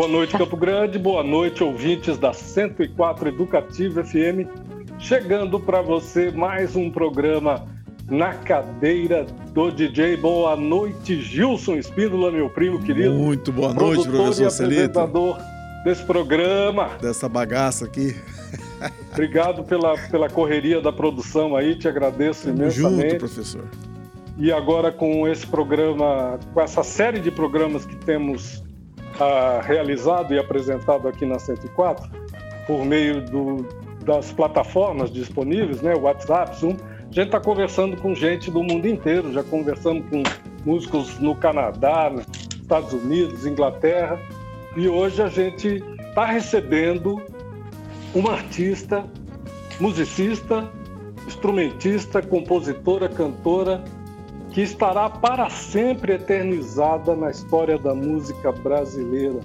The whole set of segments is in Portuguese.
Boa noite, Campo Grande. Boa noite, ouvintes da 104 Educativa FM. Chegando para você mais um programa na cadeira do DJ. Boa noite, Gilson Espíndola, meu primo querido. Muito boa noite, professor Celito. apresentador desse programa. Dessa bagaça aqui. Obrigado pela, pela correria da produção aí, te agradeço Tamo imensamente. junto, professor. E agora com esse programa, com essa série de programas que temos ah, realizado e apresentado aqui na 104, por meio do, das plataformas disponíveis, né, WhatsApp, Zoom, a gente está conversando com gente do mundo inteiro, já conversamos com músicos no Canadá, nos Estados Unidos, Inglaterra, e hoje a gente está recebendo uma artista, musicista, instrumentista, compositora, cantora, que estará para sempre eternizada na história da música brasileira.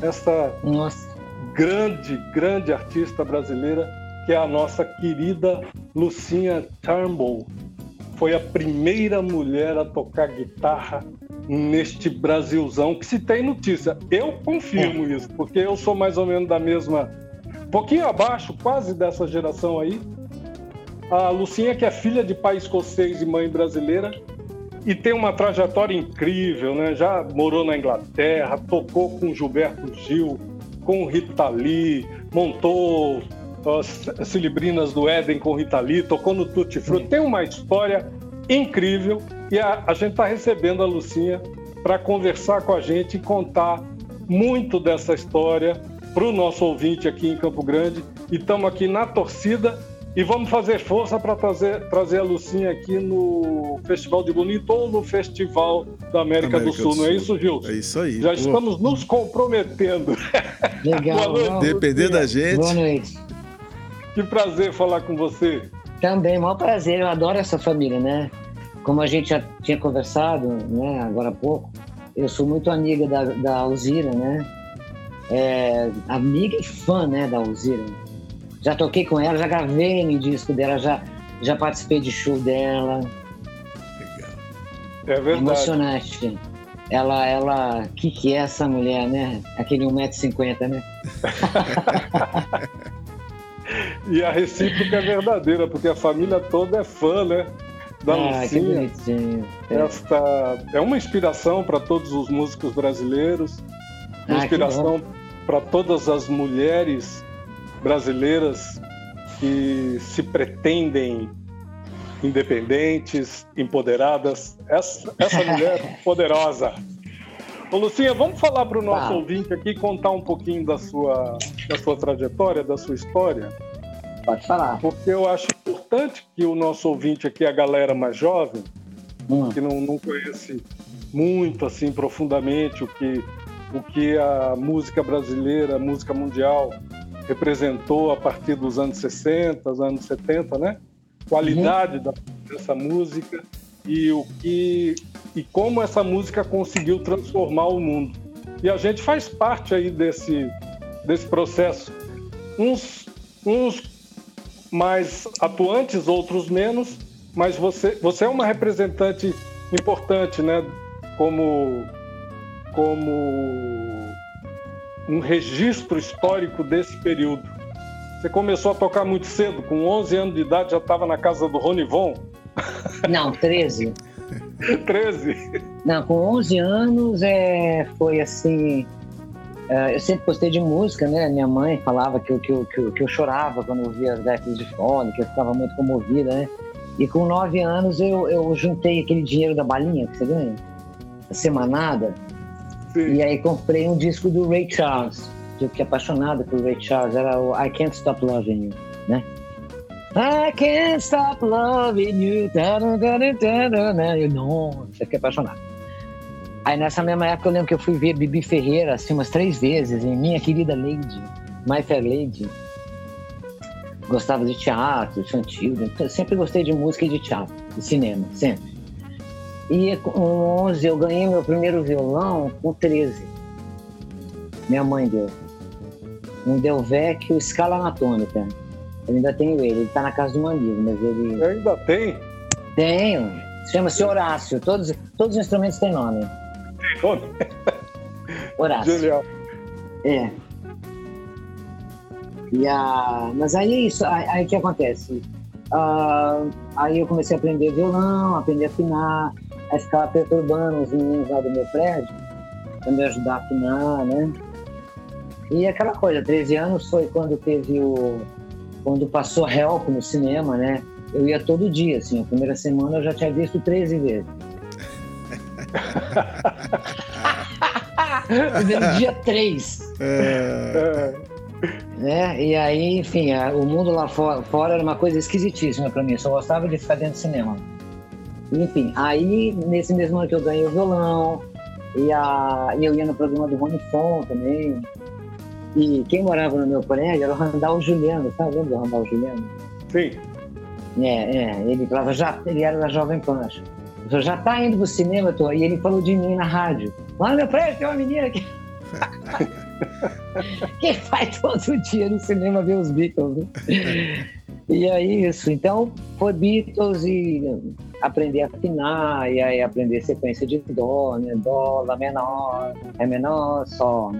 Essa Nossa. grande, grande artista brasileira, que é a nossa querida Lucinha Turnbull. Foi a primeira mulher a tocar guitarra neste Brasilzão que se tem notícia. Eu confirmo isso, porque eu sou mais ou menos da mesma pouquinho abaixo, quase dessa geração aí. A Lucinha, que é filha de pai escocês e mãe brasileira, e tem uma trajetória incrível, né? Já morou na Inglaterra, tocou com Gilberto Gil, com Rita Lee, montou as Cilibrinas do Éden com Rita Lee, tocou no Tutti Frutti. Tem uma história incrível e a, a gente está recebendo a Lucinha para conversar com a gente e contar muito dessa história para o nosso ouvinte aqui em Campo Grande. E estamos aqui na torcida e vamos fazer força para trazer, trazer a Lucinha aqui no Festival de Bonito ou no Festival da América, América do, Sul, do, Sul, não é isso, Gilson? É isso aí. Já Pô. estamos nos comprometendo. Legal. Boa noite, Depender da gente. Boa noite. Que prazer falar com você. Também, maior prazer. Eu adoro essa família, né? Como a gente já tinha conversado, né, agora há pouco, eu sou muito amiga da, da Alzira, né? é, amiga e fã né, da Alzira. Já toquei com ela, já gravei no disco dela, já, já participei de show dela. É verdade. Emocionante. Ela, ela, que que é essa mulher, né? Aquele 1,50m, né? e a recíproca é verdadeira, porque a família toda é fã, né? Da ah, Lucinha. Que bonitinho. Esta é uma inspiração para todos os músicos brasileiros, uma ah, inspiração para todas as mulheres brasileiras que se pretendem independentes, empoderadas. Essa, essa mulher poderosa. Ô, Lucinha, vamos falar para o nosso tá. ouvinte aqui, contar um pouquinho da sua, da sua trajetória, da sua história? Pode falar. Porque eu acho importante que o nosso ouvinte aqui, a galera mais jovem, hum. que não, não conhece muito assim profundamente o que o que a música brasileira, a música mundial representou a partir dos anos 60, anos 70, né? Qualidade uhum. dessa música e o que e como essa música conseguiu transformar o mundo. E a gente faz parte aí desse desse processo. Uns uns mais atuantes, outros menos, mas você você é uma representante importante, né? Como como um registro histórico desse período. Você começou a tocar muito cedo, com 11 anos de idade já estava na casa do Ronivon? Não, 13. 13? Não, com 11 anos é, foi assim. É, eu sempre gostei de música, né? Minha mãe falava que eu, que eu, que eu, que eu chorava quando eu via as décadas de fone, que eu ficava muito comovida, né? E com 9 anos eu, eu juntei aquele dinheiro da balinha que você ganha, a semanada, Sim. E aí comprei um disco do Ray Charles. Eu fiquei apaixonado por Ray Charles. Era o I Can't Stop Loving You, né? I can't stop loving you. Eu, nossa, fiquei apaixonado. Aí nessa mesma época eu lembro que eu fui ver Bibi Ferreira assim umas três vezes em Minha Querida Lady, My Fair Lady. Gostava de teatro, infantil, eu sempre gostei de música e de teatro, de cinema, sempre. E com 11 eu ganhei meu primeiro violão com 13. Minha mãe deu. Um Delvecchio Scala Anatômica. Eu ainda tenho ele. Ele está na casa de um amigo, mas ele... Eu ainda tem? Tenho. Chama-se Horácio. Todos, todos os instrumentos têm nome. Tem nome? Horácio. Genial. É. E a... Mas aí é isso, aí o que acontece? Uh, aí eu comecei a aprender violão, aprender a afinar, aí ficava perturbando os meninos lá do meu prédio para me ajudar a afinar, né? E aquela coisa, 13 anos foi quando teve o. quando passou Help no cinema, né? Eu ia todo dia, assim, a primeira semana eu já tinha visto 13 vezes. no dia 3. É. Né? E aí, enfim, o mundo lá fora, fora era uma coisa esquisitíssima para mim. Eu só gostava de ficar dentro do cinema. Enfim, aí nesse mesmo ano que eu ganhei o violão, e, a, e eu ia no programa do Rony Fon também. E quem morava no meu prédio era o Randall Juliano, tá vendo o Randall Juliano? Sim. É, é, ele falava, já, ele era da Jovem Pan. Já tá indo pro cinema, tô. E ele falou de mim na rádio. Lá no meu prédio tem uma menina que. que vai todo dia no cinema ver os Beatles. Né? e aí isso. Então, foi Beatles e aprender a afinar, e aí aprender sequência de dó, né? Dó, lá menor, é menor, sol.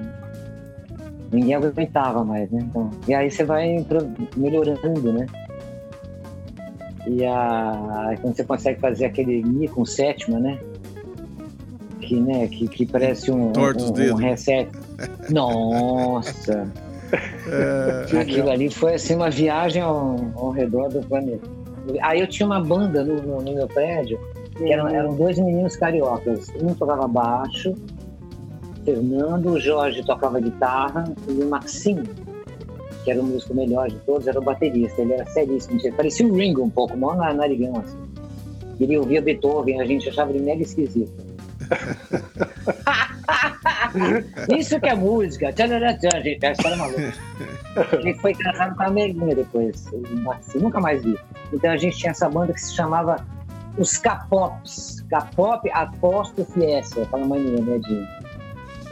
Ninguém aguentava mais, né? Então, e aí você vai melhorando, né? E a, quando você consegue fazer aquele Mi com sétima, né? Que, né, que, que parece um, um, um reset. Nossa! É... Aquilo ali foi assim uma viagem ao, ao redor do planeta. Aí eu tinha uma banda no, no, no meu prédio, que eram, eram, dois meninos cariocas. Um tocava baixo, Fernando, o Jorge tocava guitarra e o Maxim, que era o músico melhor de todos, era o baterista. Ele era seríssimo, parecia o Ringo um pouco, na narigão assim. Ele ouvia Beethoven, a gente achava ele mega esquisito. Isso que é música. Tchan, tchan, gente, essa era maluca. Ele foi casado com a Melinha depois. Nunca mais vi. Então a gente tinha essa banda que se chamava os Capops. Capop Apóstrofe S, aquela mania, né, de...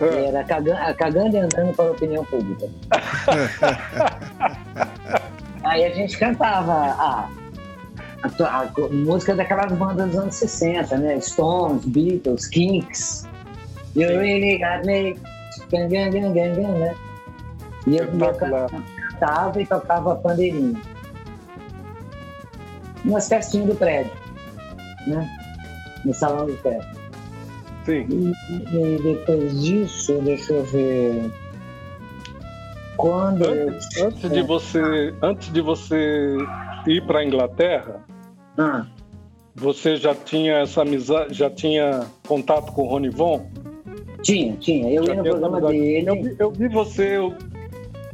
É. Era cagando, cagando e andando para a opinião pública. Aí a gente cantava a, a, a, a, música daquelas bandas dos anos 60, né? Stones, Beatles, Kinks. You really got me. Né? E eu, eu cantava e tocava pandeirinho umas festinhas do prédio, né? No salão do prédio. Sim. E, e, depois disso, deixa eu ver. Quando antes, eu... antes de você antes de você ir para a Inglaterra, ah. você já tinha essa amizade, já tinha contato com o Rony Von? Tinha, tinha. Eu já ia no programa dele. Eu vi, eu vi você, eu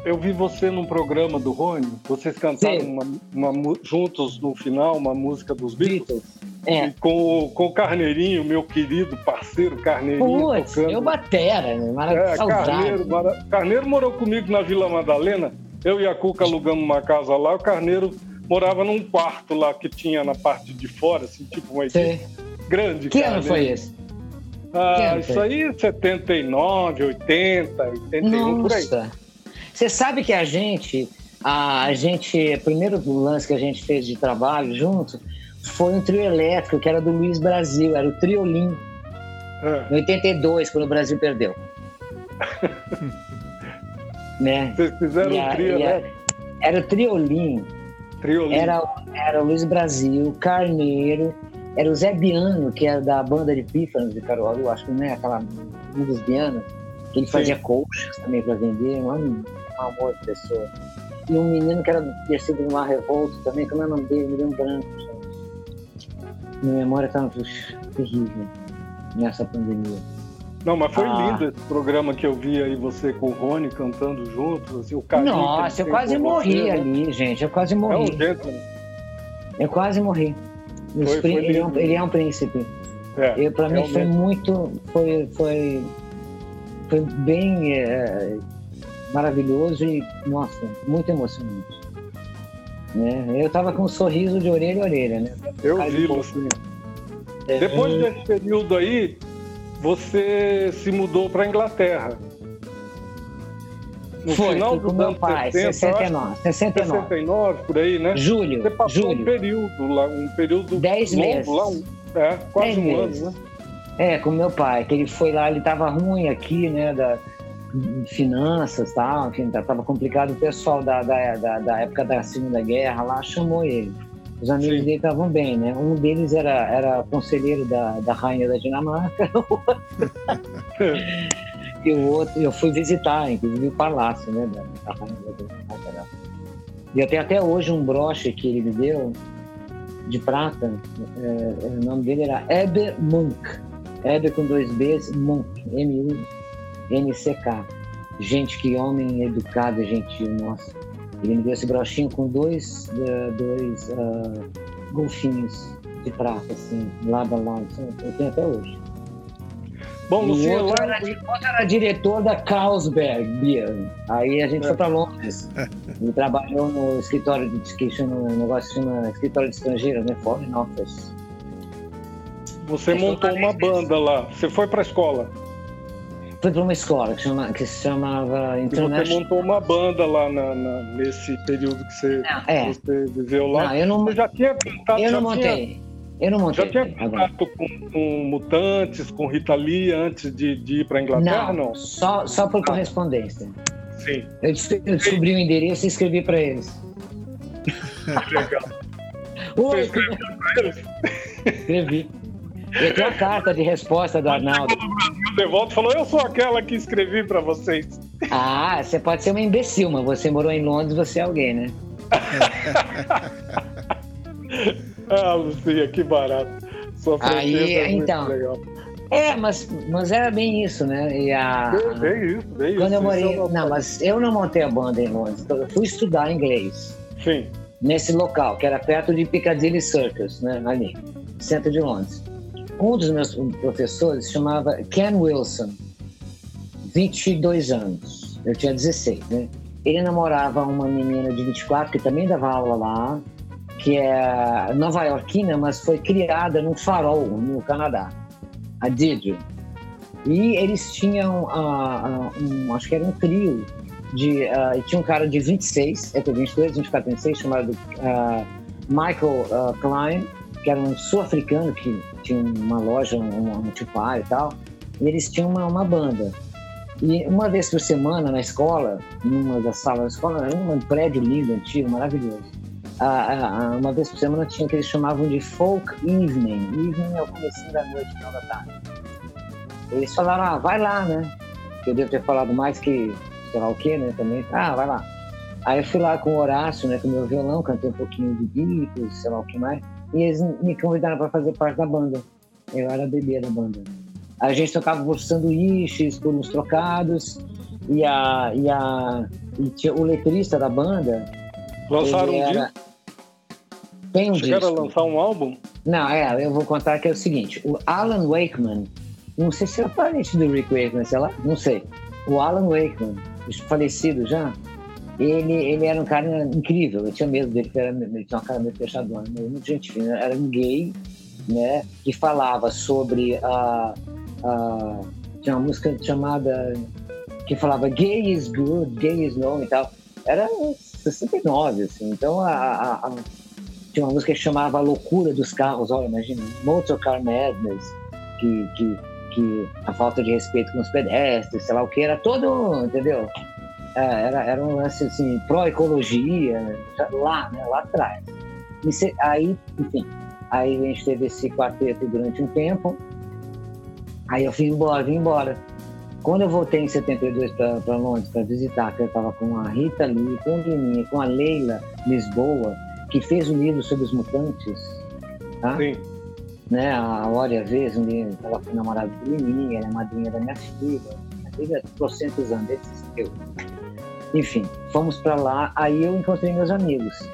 eu vi você num programa do Rony, vocês cantaram uma, uma, juntos no final uma música dos Beatles. É. Com, com o Carneirinho, meu querido parceiro Carneirinho. Putz, tocando. eu batera, né? Maravilhoso. É, Carneiro, Mara... Carneiro morou comigo na Vila Madalena. Eu e a Cuca alugamos uma casa lá. O Carneiro morava num quarto lá que tinha na parte de fora, assim, tipo uma Sim. grande. Que ano foi esse? Ah, isso aí, 79, 80, 81, Nossa. por aí. Você sabe que a gente, a gente, o primeiro lance que a gente fez de trabalho junto foi um trio elétrico que era do Luiz Brasil, era o Triolim. É. Em 82, quando o Brasil perdeu. né? Vocês fizeram o um trio elétrico? Era o Triolim. Triolim. Era, era o Luiz Brasil, Carneiro, era o Zé Biano, que era da banda de Pífanos de Caruaru, acho que não é aquela, um dos Bianos, que ele fazia colchas também para vender, mano um amor de pessoa. E um menino que era descido numa revolta também, como é o nome dele? Me um branco. Minha memória tá terrível nessa pandemia. Não, mas foi ah. lindo esse programa que eu vi aí você com o Rony cantando juntos, assim, o carinho Nossa, eu quase morri você, né? ali, gente. Eu quase morri. É um jeito, né? Eu quase morri. Foi, foi ele, é um, ele, é um, príncipe. É, eu, pra mim foi muito. Foi, foi, foi bem. É, maravilhoso e, nossa, muito emocionante. Né? Eu estava com um sorriso de orelha a orelha, né? Eu vi você. É, Depois é... desse período aí, você se mudou para a Inglaterra. No Foi, final do meu pai, 70, 69, 69. 69, por aí, né? Julho. Você passou julho. um período lá, um período Dez longo meses. lá, um, é, quase Dez um meses. ano, né? É, com meu pai, que ele foi lá, ele estava ruim aqui, né? Da, finanças tal, enfim, estava complicado. O pessoal da, da, da, da, época da Segunda Guerra lá chamou ele. Os amigos Sim. dele estavam bem, né? Um deles era, era conselheiro da, da rainha da Dinamarca, e o outro, eu fui visitar, inclusive, o palácio, né? Da, da rainha da Dinamarca. E eu tenho até hoje um broche que ele me deu, de prata, é, o nome dele era Eber Munk. Eber com dois Bs, Munk, M-U-N-C-K. Gente, que homem educado e gentil, nossa. Ele me deu esse brochinho com dois, uh, dois uh, golfinhos de prata, assim, lado a lado. Eu tenho até hoje. Bom, Luciano, outro, era, outro era diretor da Carlsberg Beer. Aí a gente é. foi para Londres. e trabalhou no escritório de que chama, um negócio chama escritório de estrangeiro, né? Foreign Office. Você montou uma banda lá. Você foi para a escola? Fui para uma escola que, chama, que se chamava International. E você montou uma banda lá na, na, nesse período que você, não, é. você viveu lá. Não, eu não, você já tinha cantado. Eu não montei. Tinha... Eu não montei. Já tinha contato com, com, Mutantes, com Rita Lee antes de, de ir para a Inglaterra, não? Não, só, só por correspondência. Sim. Eu, eu descobri o endereço e escrevi para eles. Legal. Você escreveu para eles? Escrevi. Eu tenho a carta de resposta do Arnaldo. De volta falou: Eu sou aquela que escrevi para vocês. Ah, você pode ser uma imbecil, mas você morou em Londres, você é alguém, né? Ah, Lucia, que barato. Sua Aí, é então. Legal. É, mas, mas era bem isso, né? E a, bem, bem isso, bem quando isso. eu morei. Não, não, mas eu não montei a banda em Londres. Eu fui estudar inglês. Sim. Nesse local, que era perto de Piccadilly Circus, né? Ali, centro de Londres. Um dos meus professores chamava Ken Wilson, 22 anos. Eu tinha 16, né? Ele namorava uma menina de 24 que também dava aula lá que é nova-iorquina, mas foi criada num farol no Canadá, a Deirdre. E eles tinham, uh, um, acho que era um trio, de, uh, tinha um cara de 26, é 22, 24, 26, chamado uh, Michael Klein, que era um sul-africano que tinha uma loja, um, um e tal, e eles tinham uma, uma banda. E uma vez por semana na escola, numa das salas da escola, era um prédio lindo, antigo, maravilhoso uma vez por semana tinha o que eles chamavam de folk evening. Evening é o começo da noite, final da tarde. Eles falaram, ah, vai lá, né? Eu devo ter falado mais que sei lá o que, né? Também. Ah, vai lá. Aí eu fui lá com o Horácio, né? Com o meu violão, cantei um pouquinho de Beatles, sei lá o que mais. E eles me convidaram para fazer parte da banda. Eu era bebê da banda. A gente tocava por sanduíches, por uns trocados. E, a, e, a, e tinha, o letrista da banda. Lançaram um era... disco? Tem um Chegaram disco. a lançar um álbum? Não, é, eu vou contar que é o seguinte: o Alan Wakeman, não sei se é parente do Rick Wakeman, sei lá, não sei. O Alan Wakeman, falecido já, ele, ele era um cara incrível. Eu tinha medo dele, porque era, ele tinha uma cara meio fechadona, muito gente fina. Era um gay, né, que falava sobre a. a tinha uma música chamada. que falava gay is good, gay is no e tal. Era 69, assim. Então a, a, a tinha uma música que chamava A Loucura dos Carros, olha, imagina, Motor Car Madness, que, que, que a falta de respeito com os pedestres, sei lá o que, era todo, entendeu? É, era, era um lance assim, pró-ecologia, lá, né, lá atrás. E se, aí, enfim, aí a gente teve esse quarteto durante um tempo, aí eu fui embora, vim embora. Quando eu voltei em 72 para Londres para visitar, que eu estava com a Rita Lee, com a com a Leila Lisboa, que fez um livro sobre os mutantes, tá? Sim. Né, a Olha Vez, ela foi namorada de mim, ela é madrinha da minha filha, minha filha trocentos anos, eu. Enfim, fomos para lá, aí eu encontrei meus amigos.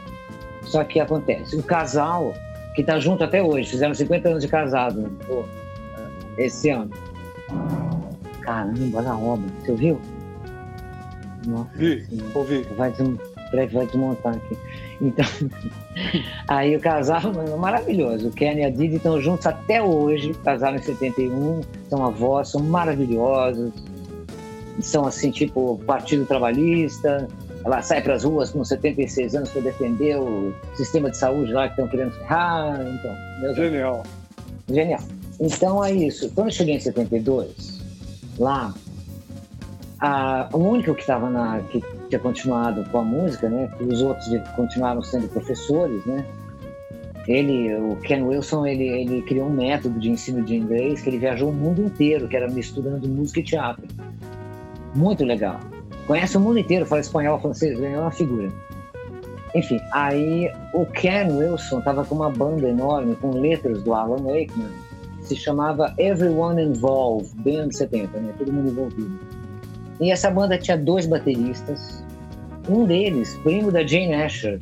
Só que acontece, o casal, que está junto até hoje, fizeram 50 anos de casado pô, esse ano. Caramba, na obra, você ouviu? Nossa, Vi, ouvi. Vai, vai desmontar aqui. Então, aí o casal maravilhoso. O Ken e a Didi estão juntos até hoje, casaram em 71, são avós, são maravilhosos. São assim, tipo, Partido Trabalhista. Ela sai para as ruas com 76 anos para defender o sistema de saúde lá que estão querendo ferrar. Então, Genial. Amigos. Genial. Então é isso. Quando eu cheguei em 72, lá, a, o único que estava na que tinha continuado com a música, né? Os outros continuaram sendo professores, né? Ele, o Ken Wilson, ele, ele criou um método de ensino de inglês que ele viajou o mundo inteiro, que era misturando música e teatro. Muito legal. Conhece o mundo inteiro, fala espanhol, francês, é uma figura. Enfim, aí o Ken Wilson estava com uma banda enorme com letras do Alan Wakeman, que se chamava Everyone Involved, bem anos 70, né? Todo mundo envolvido. E essa banda tinha dois bateristas, um deles, primo da Jane Asher.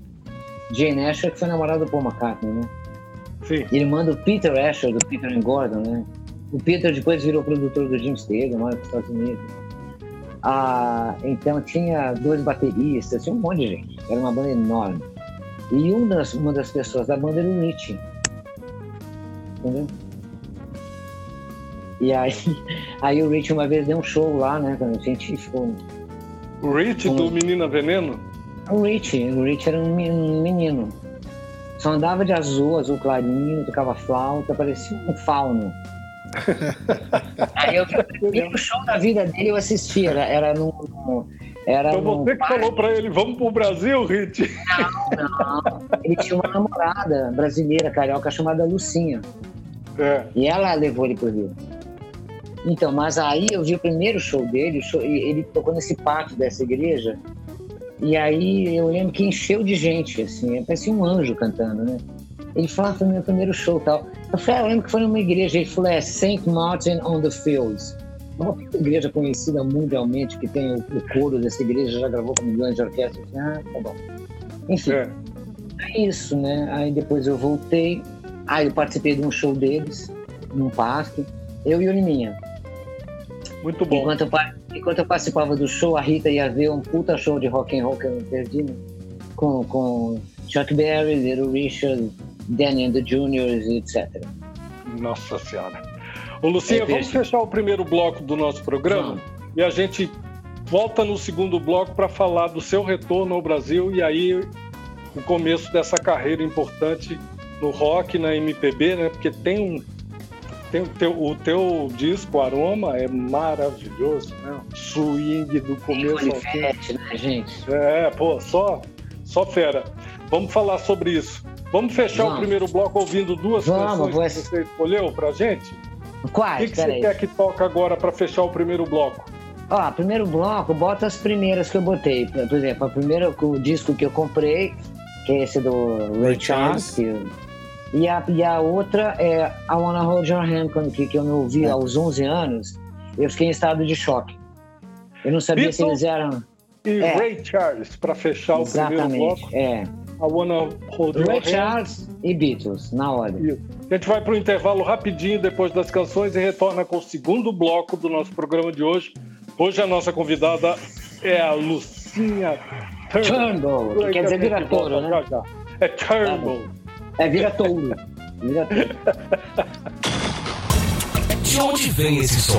Jane Asher, que foi namorada do Paul McCartney, né? Sim. Irmã do Peter Asher, do Peter and Gordon, né? O Peter depois virou produtor do Jim Stegen, mora nos Estados Unidos. Ah, então tinha dois bateristas, tinha um monte de gente. Era uma banda enorme. E uma das, uma das pessoas da banda era o Richie. Entendeu? E aí, aí o Rich uma vez deu um show lá, né? Quando a gente ficou. O Rich um... do Menina Veneno? O Rich, o Rich era um menino. Só andava de azul, azul clarinho, tocava flauta, parecia um fauno. aí eu vi o show da vida dele, eu assisti, era, era no. Era então você que falou pra ele, vamos pro Brasil, Rich? Não, não. Ele tinha uma namorada brasileira, carioca, chamada Lucinha. É. E ela levou ele pro Rio. Então, mas aí eu vi o primeiro show dele, ele tocou nesse pátio dessa igreja, e aí eu lembro que encheu de gente, assim, parecia um anjo cantando, né? Ele falou, ah, foi meu primeiro show tal. Eu falei, ah, eu lembro que foi numa igreja, ele falou, é St. Martin on the Fields. Uma igreja conhecida mundialmente, que tem o, o coro dessa igreja, já gravou com milhões de orquestras. Ah, tá bom. Enfim, é. é isso, né? Aí depois eu voltei, aí eu participei de um show deles, num parque, eu e o Liminha. Muito bom. Enquanto eu, enquanto eu participava do show, a Rita ia ver um puta show de rock and roll que eu não perdi, né? com, com Chuck Berry, Little Richard, Danny and the Juniors, etc. Nossa Senhora. Ô, Lucinha, é, vamos fechar o primeiro bloco do nosso programa e a gente volta no segundo bloco para falar do seu retorno ao Brasil e aí o começo dessa carreira importante no rock, na MPB, né? Porque tem um tem, teu, o teu disco Aroma é maravilhoso, né? Swing do começo ao fim. Né, gente? É, pô, só, só fera. Vamos falar sobre isso. Vamos fechar Vamos. o primeiro bloco ouvindo duas Vamos, canções que você escolheu pra gente? Quais? O que, que você aí. quer que toque agora para fechar o primeiro bloco? Ó, primeiro bloco, bota as primeiras que eu botei. Por exemplo, o primeiro o disco que eu comprei, que é esse do Ray Charles, que e a, e a outra é I Wanna Hold Your Hand, quando, que, que eu me ouvi é. aos 11 anos, eu fiquei em estado de choque. Eu não sabia Beatles se eles eram... E é. Ray Charles, para fechar Exatamente, o primeiro bloco. é. I Wanna Hold Ray Your Charles hand. e Beatles, na ordem. A gente vai para o intervalo rapidinho depois das canções e retorna com o segundo bloco do nosso programa de hoje. Hoje a nossa convidada é a Lucinha Turnbull. que quer dizer vira touro, né? É Turnbull. É, vira touro. Vira touro. De onde vem esse som?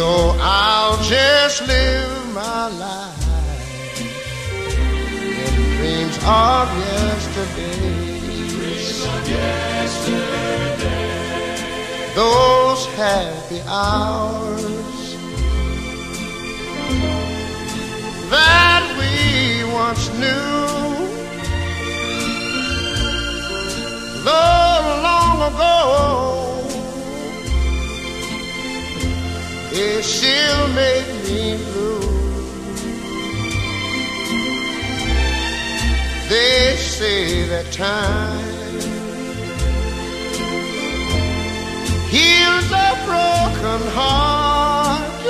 So I'll just live my life in dreams of yesterday. Those happy hours that we once knew. Though long ago, Yeah, she'll make me blue. They say that time heals a broken heart,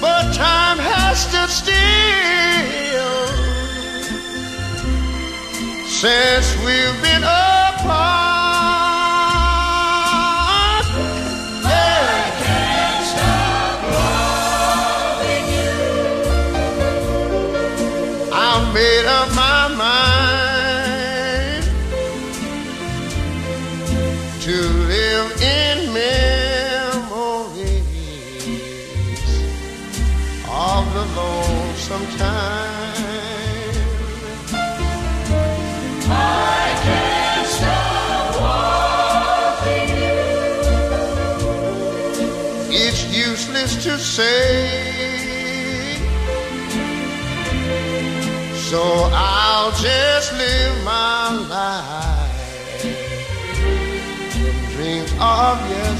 but time has stood still since we've been apart. obvious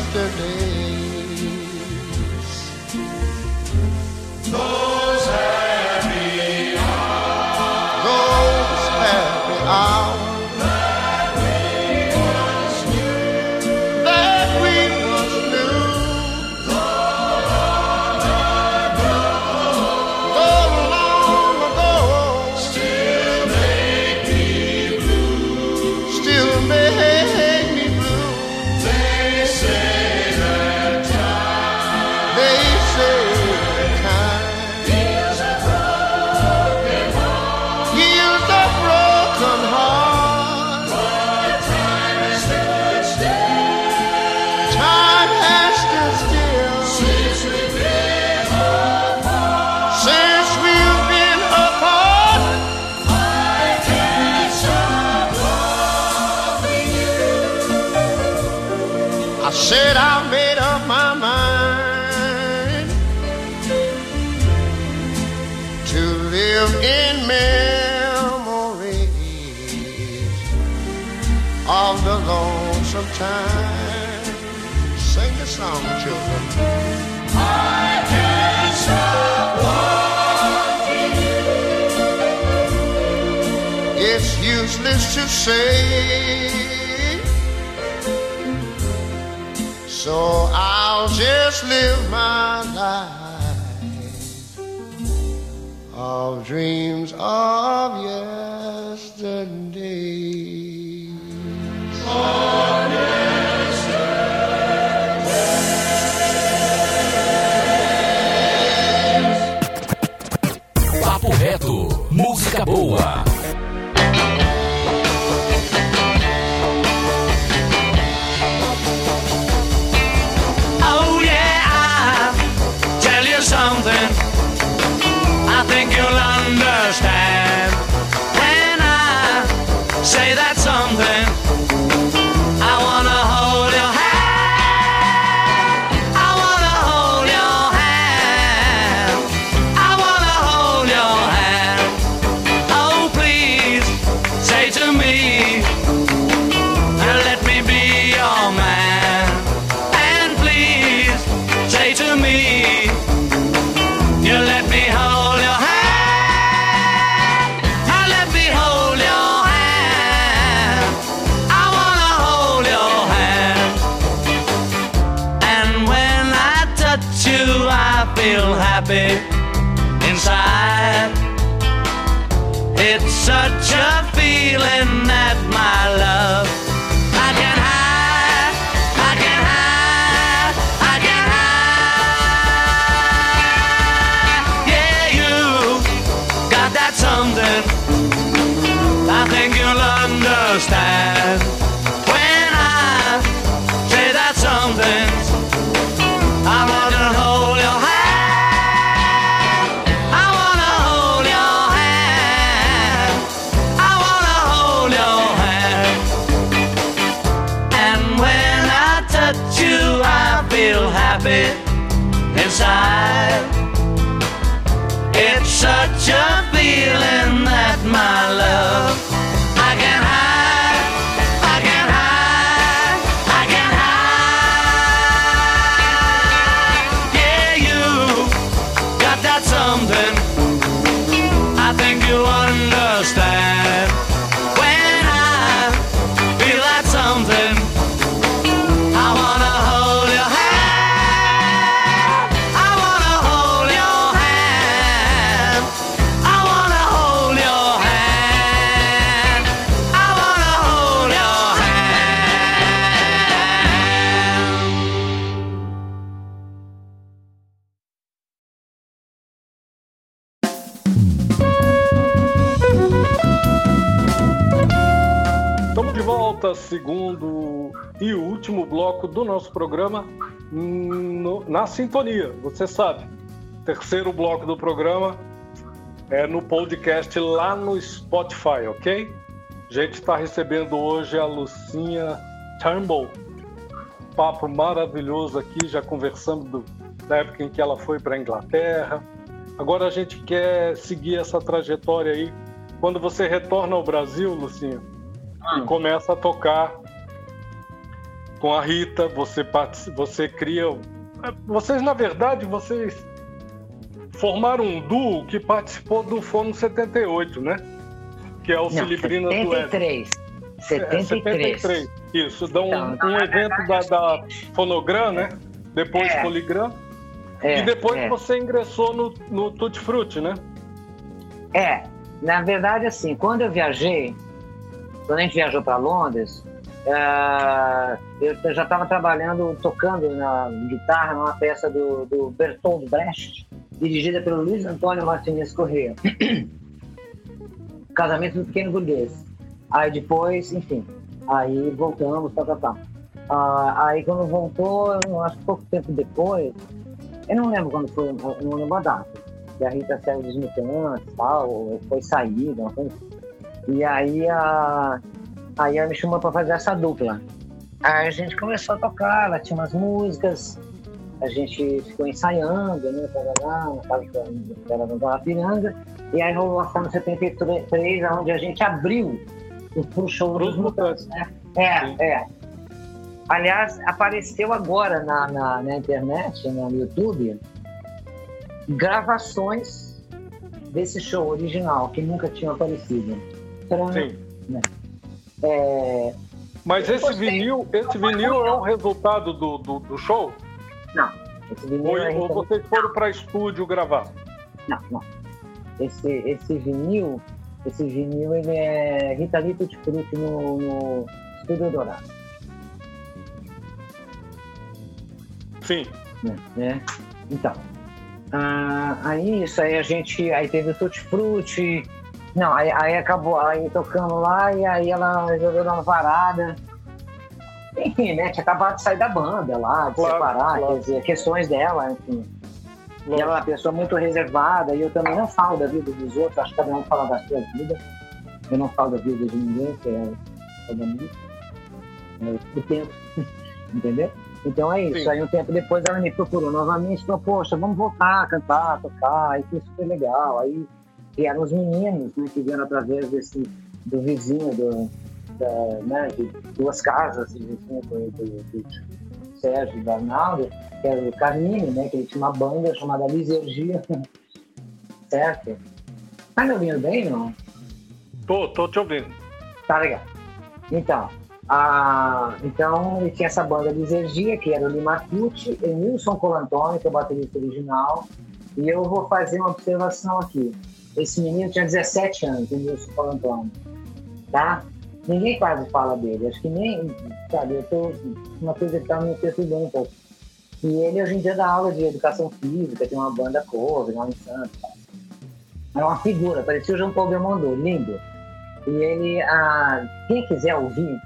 said I made up my mind to live in memories of the lonesome time. Sing a song, children. I can't stop wanting you. It's useless to say. So I'll just live my life of dreams of do nosso programa no- na Sintonia. Você sabe, terceiro bloco do programa é no podcast lá no Spotify, ok? A gente está recebendo hoje a Lucinha Turnbull. Papo maravilhoso aqui, já conversamos do- da época em que ela foi para a Inglaterra. Agora a gente quer seguir essa trajetória aí. Quando você retorna ao Brasil, Lucinha, e começa a tocar com a Rita, você você cria, vocês na verdade vocês formaram um duo que participou do Fono 78, né? Que é o Não, Cilibrina do Oeste. 73. É, 73. 73. Isso, um, Então, um na evento da, da Fonogram, né? Depois É. Poligram. É, e depois é. você ingressou no, no Tutti Frutti, né? É, na verdade, assim, quando eu viajei, quando a gente viajou para Londres, ah, eu já estava trabalhando, tocando na guitarra numa peça do, do Bertold Brecht, dirigida pelo Luiz Antônio Martinez Corrêa. Casamento do Pequeno Burguês. Aí depois, enfim, aí voltamos, tal, tal, tal. Ah, aí quando voltou, eu acho que pouco tempo depois, eu não lembro quando foi, não lembro a data que a Rita saiu dos mutantes tal, ou foi saída, uma coisa assim. E aí a, aí ela me chamou para fazer essa dupla. Aí a gente começou a tocar, ela tinha umas músicas, a gente ficou ensaiando, né, tarará, na casa dela no Piranga, e aí rolou a Fama 73, onde a gente abriu o show dos mutantes, né? É, Sim. é. Aliás, apareceu agora na, na, na internet, no YouTube, gravações desse show original, que nunca tinham aparecido. Tcharam. Sim. É, Mas esse vinil, esse vinil é o resultado do, do, do show? não, esse vinil Ou, é ou vocês foram para estúdio gravar? Não, não. Esse, esse vinil, esse vinil, ele é Rita Lee Tutti Frutti no, no Estúdio Dourado, Sim. né? né? Então, ah, aí isso aí a gente, aí teve o Tutti Frutti, não, aí, aí acabou, aí tocando lá e aí ela resolveu dar uma varada. Enfim, né? Tinha acabado de sair da banda lá, de Claro, separar, claro. quer dizer, questões dela, enfim. E ela é uma pessoa muito reservada e eu também não falo da vida dos outros, acho que cada um fala da sua vida. Eu não falo da vida de ninguém, que é é da minha. É o tempo, entendeu? Então é isso. Sim. Aí um tempo depois ela me procurou novamente e falou, poxa, vamos voltar a cantar, tocar, aí foi super legal. Aí vieram os meninos, né, que vieram através desse, do vizinho, do, da, né, de duas casas, assim, do, do, do Sérgio e do Arnaldo, que era o Carmine, né? Que ele tinha uma banda chamada Lisergia. certo? Tá me ouvindo bem, não? Tô, tô te ouvindo. Tá legal. Então, a, então ele tinha essa banda Lisergia, que era o Lima Tucci, Emilson Colantoni, que é o baterista original, e eu vou fazer uma observação aqui. Esse menino tinha 17 anos, Emilson Colantoni, tá? Ninguém quase fala dele, acho que nem, sabe, eu tô, uma coisa que tá me perturbando um pouco. E ele hoje em dia dá aula de educação física, tem uma banda cover lá em Santos. tá? É uma figura, parecia o João Paulo Belmondo, lindo. E ele, ah, quem quiser ouvir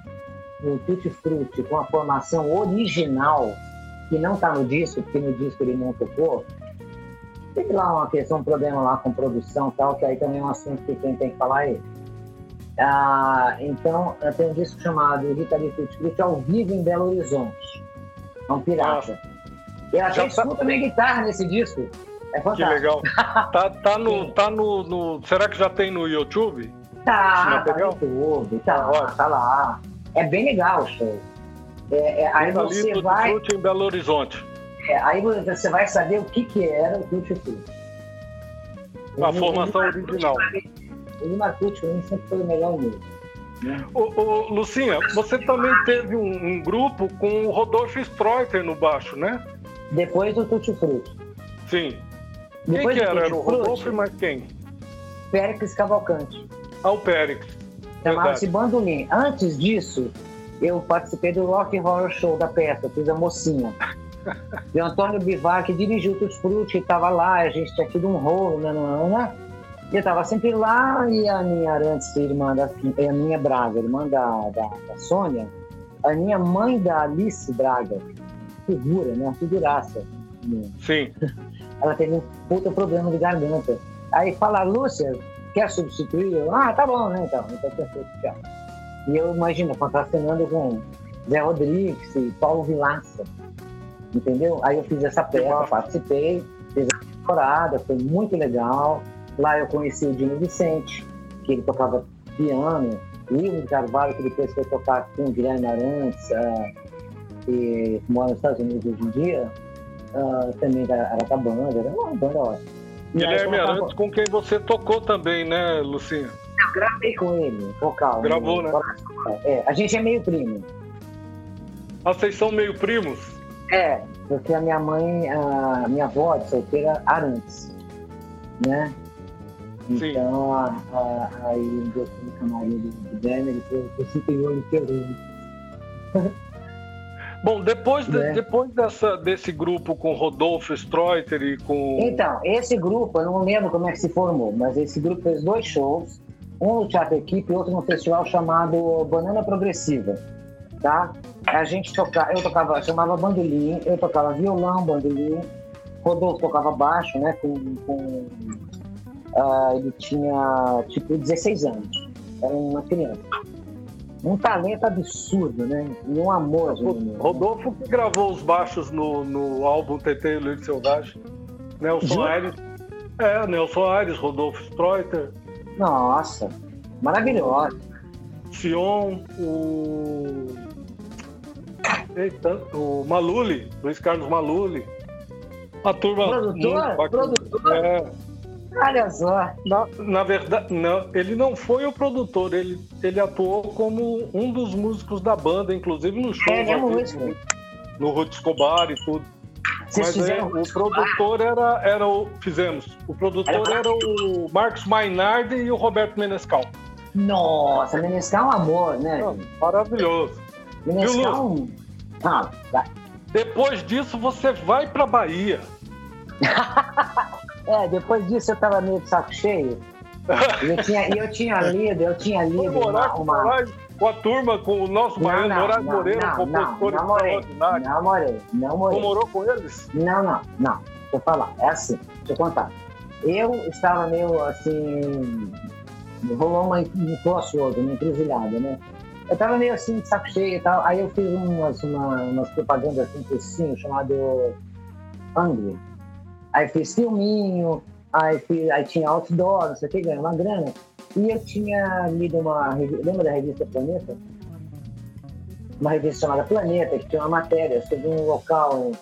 o Tutti Frutti com a formação original, que não está no disco, porque no disco ele não tocou, teve lá uma questão, um problema lá com produção e tal, que aí também é um assunto que quem tem que falar é ele. Ah, então, eh, tem um disco chamado Rita Tutti Frutti ao vivo em Belo Horizonte. É um pirata. Eu até Já tá- escuto minha guitarra nesse disco. É Que fantástico. legal. Tá, tá, no, tá no, no- Será que já tem no YouTube? Tá, tá no YouTube, tá, ótimo. tá lá. É bem legal o show. É, é, aí Rita você vai, em Belo Horizonte. É, aí você vai saber o que que era o Tutti Frutti. A O- formação o- original. O Lima Tucci pra mim sempre foi o melhor. Né? Ô, ô, Lucinha, você também teve um, um grupo com o Rodolfo Streuter no baixo, né? Depois do Tutti Frutti. Sim. Quem Depois que do era? Era o Rodolfo e mais quem? Péricles Cavalcante. Ah, o Périx. Chamava-se. Bandolim. Antes disso, eu participei do Rock Horror Show da peça, fiz a mocinha. E o Antônio Bivar, que dirigiu o Tutti Frutti, estava lá, a gente tinha tido um rolo, né, né, E eu tava sempre lá e a minha Arantes, irmã da a minha Braga, irmã da, da, da Sônia, a minha mãe da Alice Braga, figura, né? Uma figuraça. Sim. Ela teve um puta problema de garganta. Aí fala, Lúcia, quer substituir? Eu, ah, tá bom, né? Então, então perfeito, tchau. E eu imagino, contracenando com Zé Rodrigues e Paulo Vilaça. Entendeu? Aí eu fiz essa peça, participei, fiz a temporada, foi muito legal. Lá eu conheci o Dino Vicente, que ele tocava piano, Ivo de Carvalho, que depois foi tocar com o Guilherme Arantes, uh, que mora nos Estados Unidos hoje em dia, uh, também era, era da banda, era uma banda ótima. Guilherme Arantes, com quem você tocou também, né, Lucinha? Eu gravei com ele, vocal. Gravou, né? É, a gente é meio primo. Ah, vocês são meio primos? É, porque a minha mãe, a minha avó de solteira, Arantes, né? Então, a, a, aí eu fui no camarim do, Denner, ele falou, você tem olho quebrando. Bom, depois, de- Né? depois dessa, desse grupo com Rodolfo Streuter e com. Então, esse grupo, eu não lembro como é que se formou, mas esse grupo fez dois shows, um no Teatro Equipe e outro no festival chamado Banana Progressiva, tá? A gente tocava, eu tocava, chamava bandolim, eu tocava violão, bandolim, Rodolfo tocava baixo, né, com... com ah, ele tinha, tipo, 16 anos, era uma criança. Um talento absurdo, né? E um amor, de menino, né? Rodolfo que gravou os baixos no, no álbum TT Leite Selvagem. Nelson Jura? Aires. É, Nelson Aires, Rodolfo Streuter, Nossa, maravilhoso. Sion, o. O Maluli, Luiz Carlos Maluli. A turma. Produtor? bacana. Produtor? É, Olha só. na, na verdade, não, ele não foi o produtor, ele, ele atuou como um dos músicos da banda, inclusive no show. É, ele é músico. No Ruth Escobar e tudo. Vocês Mas é, o produtor era, era o. Fizemos. O produtor Era- era o Marcos Mainardi e o Roberto Menescal. Nossa, Menescal é um amor, né? Não, maravilhoso. Menescal. Ah. Depois disso, você vai pra Bahia. É, depois disso eu tava meio de saco cheio. E eu tinha, eu tinha lido, eu tinha Foi lido morar, uma. uma... morar com a turma, com o nosso baiano, Moraes Moreira, não, compositor não, morei, não morei, não Não morei. morou com eles? Não, não, não. Deixa eu falar. É assim, deixa eu contar. Eu estava meio assim. Rolou uma, um uma encruzilhada, né? Eu estava meio assim, de saco cheio e tal. Aí eu fiz umas, uma, umas propagandas assim, um cursinho chamado Hungry. Aí fiz filminho, aí, fiz, aí tinha outdoor, não sei o que, ganhei uma grana. E eu tinha lido uma revista, lembra da revista Planeta? Uma revista chamada Planeta, que tinha uma matéria sobre um local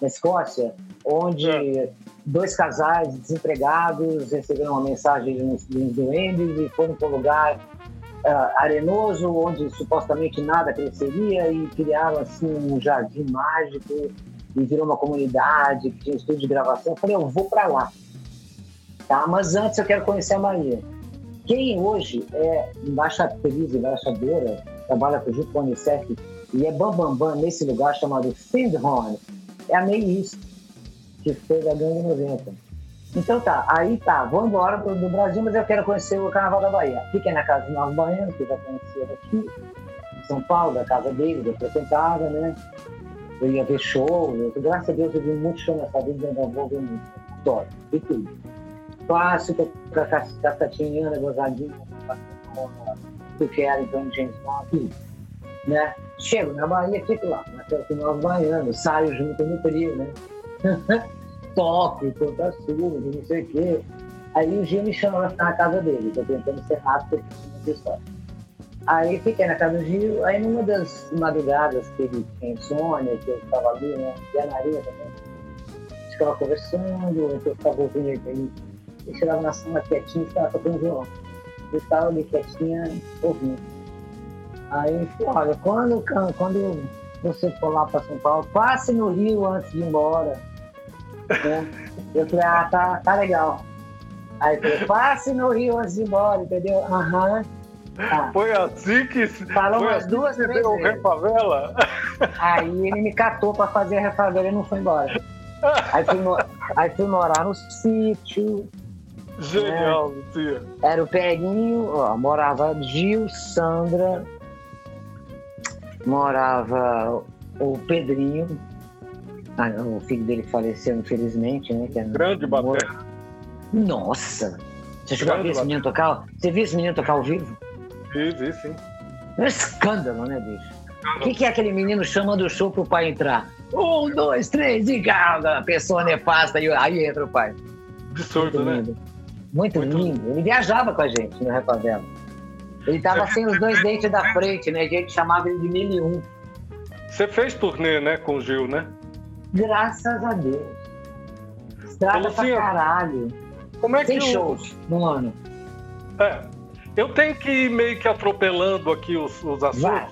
na Escócia, onde dois casais desempregados receberam uma mensagem de uns, de uns duendes e foram para um lugar ah, arenoso, onde supostamente nada cresceria e criaram assim um jardim mágico e virou uma comunidade que tinha estúdio de gravação. Eu falei, eu vou para lá. Tá? Mas antes eu quero conhecer a Maria. Quem hoje é embaixatriz, embaixadora, trabalha junto com a Unicef e é bambambam bam, bam nesse lugar chamado Findhorn, é a May East, que fez a Gangue 90. Então tá, aí tá, vou embora pro, do Brasil, mas eu quero conhecer o Carnaval da Bahia. Fiquei na casa do Novo Baiano, que eu já conhecia em São Paulo, da casa dele, eu frequentava, né? Eu ia ver show, eu, graças a Deus eu vi muito show nessa vida, ainda vou ver muito. Adoro, vi tudo. Clássico, com a Cas- Cascatinhana, gozadinha, que era então James Bond. Né? Chego na Bahia, fico lá, na casa do Novo Baiano, saio junto no trio, né? Toco, conta surdo, não sei o quê. Aí o Gil me chama pra ficar na casa dele, tô tentando ser rápido, história. Aí fiquei na casa do Gil, aí numa das madrugadas que ele tinha insônia, que eu estava ali, né? E a Maria também. A gente ficava conversando, eu ficava ouvindo. Ele ele chegava na sala quietinho e ficava tocando violão. Eu estava ali quietinha, ouvindo. Aí ele falou, olha, quando, quando você for lá para São Paulo, passe no Rio antes de ir embora. Né? Eu falei, ah, tá, tá legal. Aí ele falou, passe no Rio antes de ir embora, entendeu? Aham. Tá. Foi assim que. Falou umas assim duas, que três deu vezes. Refavela? Aí ele me catou para fazer a refavela e não foi embora. Aí fui, aí fui morar no sítio, Genial, Lucia. Era o Peguinho, ó, morava Gil, Sandra, morava o Pedrinho, o filho dele faleceu, infelizmente, né? Um Grande amor. batera. Nossa! Você chegou a ver Grande esse menino tocar? Você viu esse menino tocar ao vivo? Vi, vi, sim. É um escândalo, né, bicho? O que, que é aquele menino chamando o show pro pai entrar? Um, dois, três, e calma, pessoa nefasta, e aí entra o pai. Absurdo, né? Muito, Muito lindo. Ele viajava com a gente no Refavela. Ele tava sem os dois dentes da frente, né? A gente chamava ele de mil e um. Você fez turnê, né, com o Gil, né? Graças a Deus. Estrada pra Lucinha, caralho. Como é que Sem o- shows no ano. É. Eu tenho que ir meio que atropelando aqui os, os assuntos, Vai.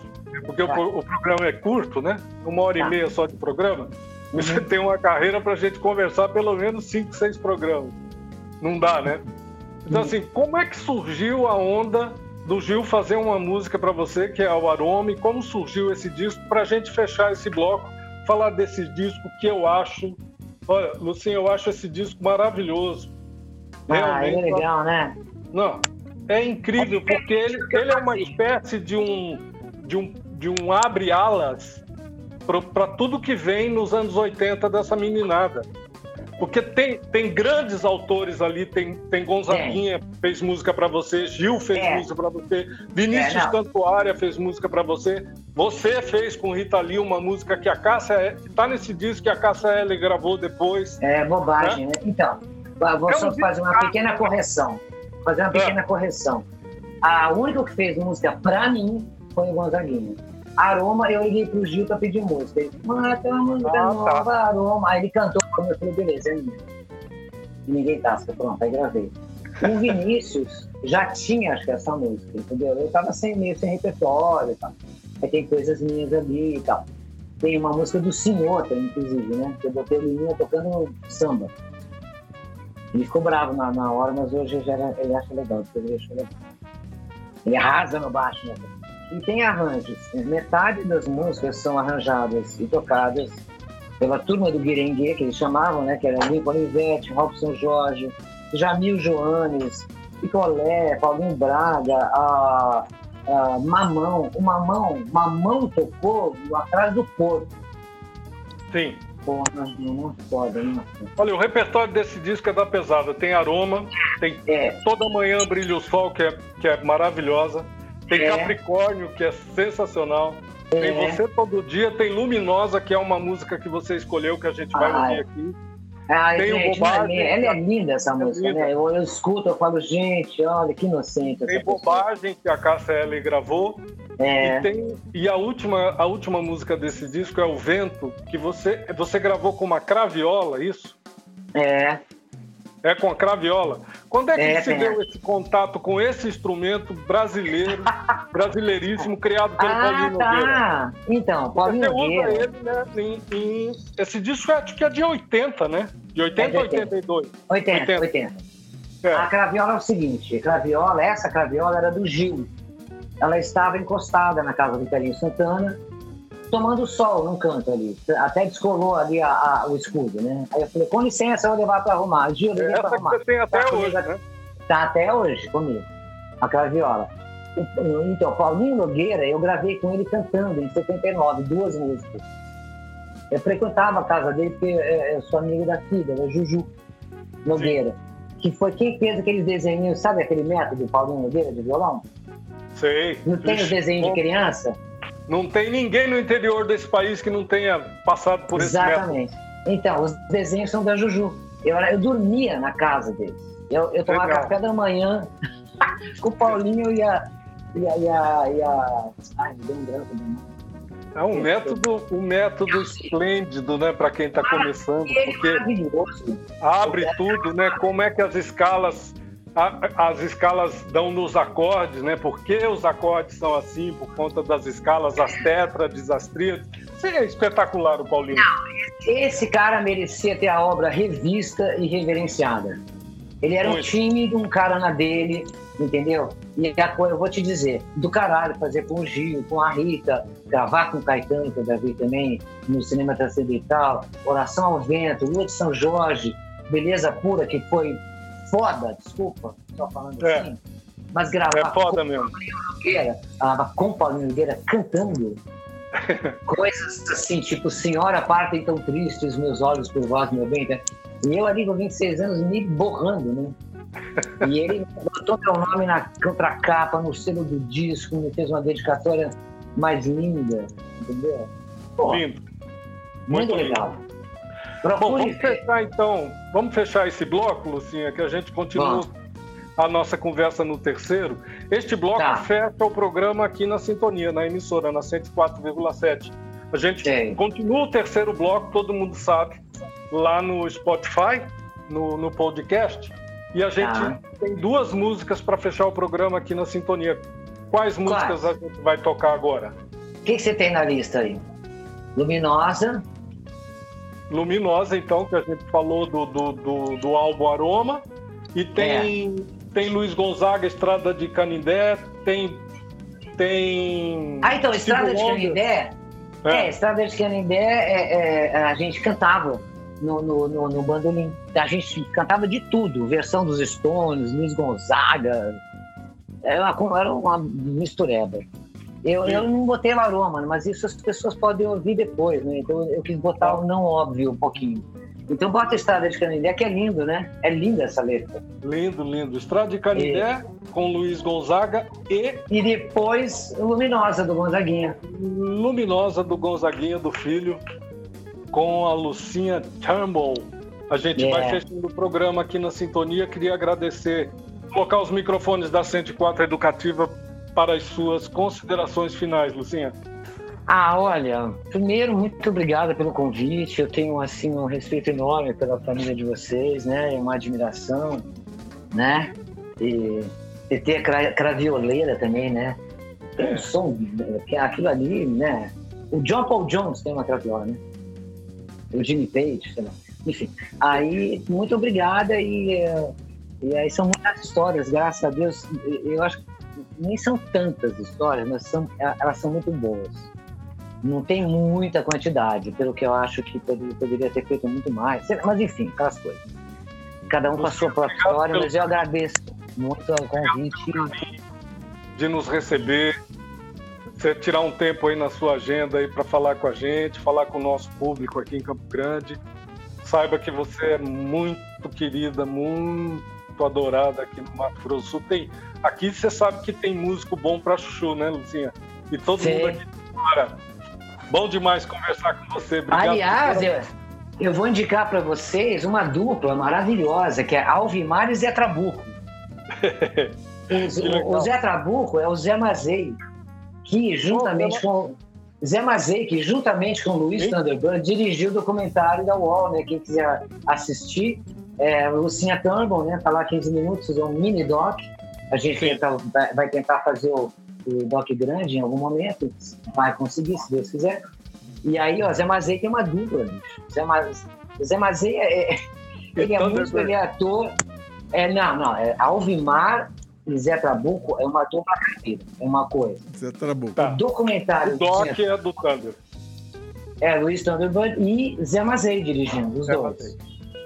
porque o, Vai. o programa é curto, né? Uma hora Tá. e meia só de programa. Você Uhum. tem uma carreira para a gente conversar pelo menos cinco, seis programas. Não dá, né? Então, Uhum. assim, como é que surgiu a onda do Gil fazer uma música para você, que é o Aroma, e como surgiu esse disco, para a gente fechar esse bloco, falar desse disco que eu acho. Olha, Lucinha, eu acho esse disco maravilhoso. Ah, ele é legal, né? Não, é incrível, porque ele, ele é uma espécie de um, de um, de um abre-alas para tudo que vem nos anos 80 dessa meninada. Porque tem, tem grandes autores ali, tem, tem Gonzaguinha fez música para você, Gil fez É. música para você, Vinícius É. Cantuária fez música para você, você fez com Rita Lee uma música que a Cássia, que tá nesse disco que a Cássia Eller gravou depois. É bobagem, né? Então, eu vou É só fazer uma pequena correção. Fazer uma pequena correção. A única que fez música pra mim foi o Gonzaguinha. Aroma, eu liguei pro Gil pra pedir música. Ele falou, ah, tem uma música Ah, tá. nova, Aroma. Aí ele cantou, eu falei, beleza, é minha. E ninguém tasca, pronto, aí gravei. O Vinícius já tinha, acho que, essa música, entendeu? Eu tava sem, meio sem repertório e tal. Aí tem coisas minhas ali e tal. Tem uma música do Senhor, inclusive, né? Que eu botei o menino tocando samba. Ele ficou bravo na, na hora, mas hoje já ele acha legal, depois ele achou legal. Ele arrasa no baixo, né? E tem arranjos. Metade das músicas são arranjadas e tocadas pela turma do Guirengue, que eles chamavam, né? Que era Lincoln Ivete, Robson Jorge, Jamil Joanes, Picolé, Paulinho Braga, a, a Mamão. O Mamão, Mamão tocou atrás do corpo. Sim. Porra, não foda? Olha, o repertório desse disco é da pesada. Tem Aroma, tem É, Toda Manhã Brilha o Sol, que é, que é maravilhosa. Tem É. Capricórnio, que é sensacional. Tem É. Você Todo Dia. Tem Luminosa, que é uma música que você escolheu, que a gente vai Ah, ouvir é. aqui. Ai, Tem gente, Bobagem, ela é linda essa é música, linda. né? Eu, eu escuto, eu falo, gente, olha que inocente. Tem pessoa. Bobagem, que a Cássia Eller gravou. É, E, tem, e a, última, a última música desse disco é O Vento, que você, você gravou com uma craviola, isso? é. É com a craviola. Quando é que É, se deu esse contato com esse instrumento brasileiro, brasileiríssimo, criado pelo Ah, Paulinho Nogueira? tá. Então, Você Paulinho usa Nogueira. ele, né? Em, em- Esse disco é, acho que é de 80, né? De 80 a É de 80. 82. 80, 80. 80. É. A craviola é o seguinte, a craviola, essa craviola era do Gil. Ela estava encostada na casa do Pelinho Santana, tomando sol num canto ali. Até descolou ali a- a- o escudo, né? Aí eu falei, com licença, eu vou levar para arrumar. Gil, eu levei que arrumar. você tem até Tá hoje, comigo né? Tá até hoje comigo, a craviola. O- Então, Paulinho Nogueira, eu gravei com ele cantando em 79, duas músicas. Eu frequentava a casa dele porque eu sou amigo da filha, da Juju Nogueira. Que foi quem fez aqueles desenhos, sabe aquele método Paulinho Nogueira de violão? Sei. Não tem os Ixi, desenhos de criança? Não tem ninguém no interior desse país que não tenha passado por esse método. Exatamente. Então, os desenhos são da Juju. Eu, eu dormia na casa deles. Eu, eu tomava Legal. café da manhã com o Paulinho e a. E a, e a, e a... Ai, me deu um branco. É um método, um método esplêndido, né, para quem está começando, porque abre tudo, né? Como é que as escalas a- as escalas dão nos acordes, né? Por que os acordes são assim? Por conta das escalas, as tétrades, as tríades. É espetacular, o Paulinho. Esse cara merecia ter a obra revista e reverenciada. Ele era um Muito. tímido, um cara na dele, entendeu? E a coisa, eu vou te dizer, do caralho fazer com o Gil, com a Rita, gravar com o Caetano, que eu gravei também, no Cinema Transcendental, Oração ao Vento, Lua de São Jorge, Beleza Pura, que foi foda, desculpa, só falando É. assim. Mas gravar É foda mesmo. Nogueira, falava com Paulinho Nogueira cantando coisas assim, tipo, Senhora, partem tão tristes meus olhos por vós, meu bem. né? E eu ali com 26 anos me borrando, né? E ele botou meu nome na contracapa, no selo do disco, me fez uma dedicatória mais linda, entendeu? Pô, Lindo. muito muito lindo. Bom, vamos fechar então. Vamos fechar esse bloco, Lucinha, que a gente continua Vamos. a nossa conversa no terceiro. Este bloco Tá. fecha o programa aqui na sintonia, na emissora, na 104,7. A gente Sim. continua o terceiro bloco, todo mundo sabe, lá no Spotify, no, no podcast. E a gente Tá. tem duas músicas para fechar o programa aqui na sintonia. Quais músicas a gente vai tocar agora? O que, que você tem na lista aí? Luminosa, Luminosa, então, que a gente falou do, do, do, do álbum Aroma. E tem, tem Luiz Gonzaga, Estrada de Canindé, tem. Tem. Ah, então, Estrada de. Canindé. É, É, Estrada de Canindé, é, é, a gente cantava no, no, no, no bandolim. A gente cantava de tudo, versão dos Stones, Luiz Gonzaga. Era uma, era uma mistureba. Eu, Sim. eu não botei o aroma, mas isso as pessoas podem ouvir depois, né? Então eu quis botar o não óbvio um pouquinho. Então bota Estrada de Canindé, que é lindo, né? É linda essa letra. lindo, lindo. Estrada de Canindé, com Luiz Gonzaga e E depois Luminosa, do Gonzaguinha. Luminosa do Gonzaguinha do Filho, com a Lucinha Turnbull. A gente É. vai fechando o programa aqui na Sintonia. Queria agradecer, colocar os microfones da 104 Educativa para as suas considerações finais, Lucinha. Ah, olha, primeiro, muito obrigada pelo convite. Eu tenho, assim, um respeito enorme pela família de vocês, né? Uma admiração, né? E, e ter a cra- cravioleira também, né? Tem um som, é aquilo ali, né? O John Paul Jones tem uma craviola, né? O Jimmy Page, sei lá. Enfim, aí, muito obrigada e, e aí são muitas histórias, graças a Deus. Eu acho que nem são tantas histórias, mas são, elas são muito boas não tem muita quantidade, pelo que eu acho que poderia, ter feito muito mais. Mas enfim, aquelas coisas. Cada um com a sua própria história, mas eu agradeço muito o convite. de nos receber, você tirar um tempo aí na sua agenda para falar com a gente, falar com o nosso público aqui em Campo Grande. Saiba que você é muito querida, muito adorada aqui no Mato Grosso do Sul. Tem, aqui você sabe que tem músico bom para chuchu, né, Lucinha? E todo Sim. mundo aqui fora. Bom demais conversar com você. Obrigado. Aliás, eu, eu vou indicar para vocês uma dupla maravilhosa, que é Alvimar e Zé Trabuco. O, o Zé Trabuco é o Zé Mazei, que juntamente com. Zé Mazei, que juntamente com o Luiz. Thunderbird dirigiu o documentário da UOL, né? Quem quiser assistir, é, Lucinha Turnbull, né? Tá lá 15 minutos, é um mini doc. A gente tenta- vai, tentar fazer o, o doc grande em algum momento, vai conseguir, se Deus quiser. E aí, ó, Zé Mazei tem uma dupla, bicho. Zé, Maz... Zé Mazei é, é- ele é músico, ele é ator. É, não, não, é Alvimar e Zé Trabuco é uma dupla carteira, é uma coisa. Zé Trabuco. Tá. Documentário O Doc é do Thunder. é Luiz Thunderbird e Zé Mazei dirigindo, os Zé dois. Mazei.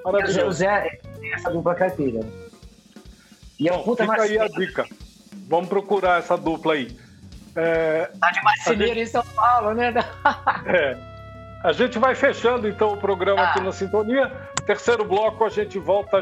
E o Maravilhoso. Zé tem essa dupla carteira. E é um puta Fica aí a dica. Vamos procurar essa dupla aí. É, Tá de marceneiro em São Paulo, né? É. A gente vai fechando então o programa Ah. aqui na Sintonia. Terceiro bloco, a gente volta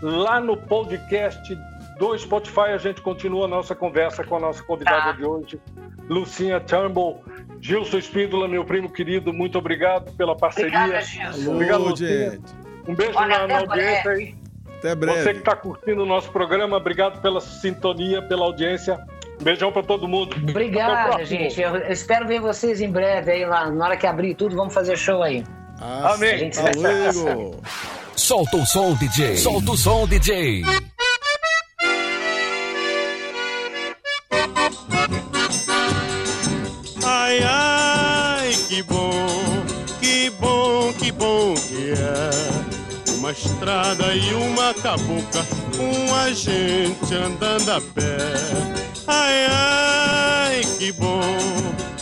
lá no podcast do Spotify. A gente continua a nossa conversa com a nossa convidada Tá. de hoje, Lucinha Turnbull. Gilson Espíndola, meu primo querido, muito obrigado pela parceria. Obrigada, Gilson. Obrigado, Lucinha. Um beijo Olha, na, na até audiência breve. aí. Até Você que breve. está curtindo o nosso programa, obrigado pela sintonia, pela audiência. Um beijão para todo mundo. Obrigada, gente. Eu eu espero ver vocês em breve aí lá. Na hora que abrir tudo, vamos fazer show aí. Ah, Amém. A gente se Valeu. Solta o som, DJ. Solta o som, DJ. Uma estrada e uma cabuca, uma gente andando a pé. Ai, ai, que bom,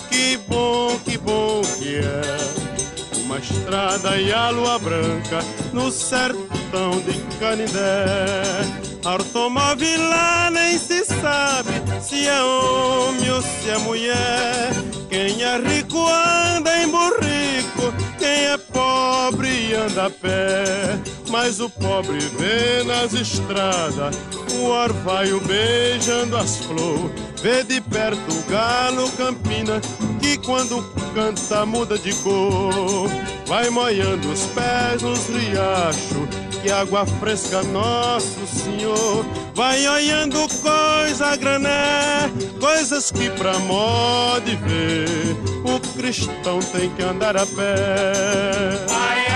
que bom, que bom que é. Uma estrada e a lua branca no sertão de Canindé. Automóvel lá nem se sabe se é homem ou se é mulher. Quem é rico anda em burrico, quem é pobre anda a pé. Mas o pobre vê nas estradas o orvalho beijando as flores. Vê de perto o galo campina que quando canta muda de cor. Vai molhando os pés nos riachos que água fresca nosso Senhor. Vai olhando coisa grané, coisas que pra modo de ver o cristão tem que andar a pé. Ai,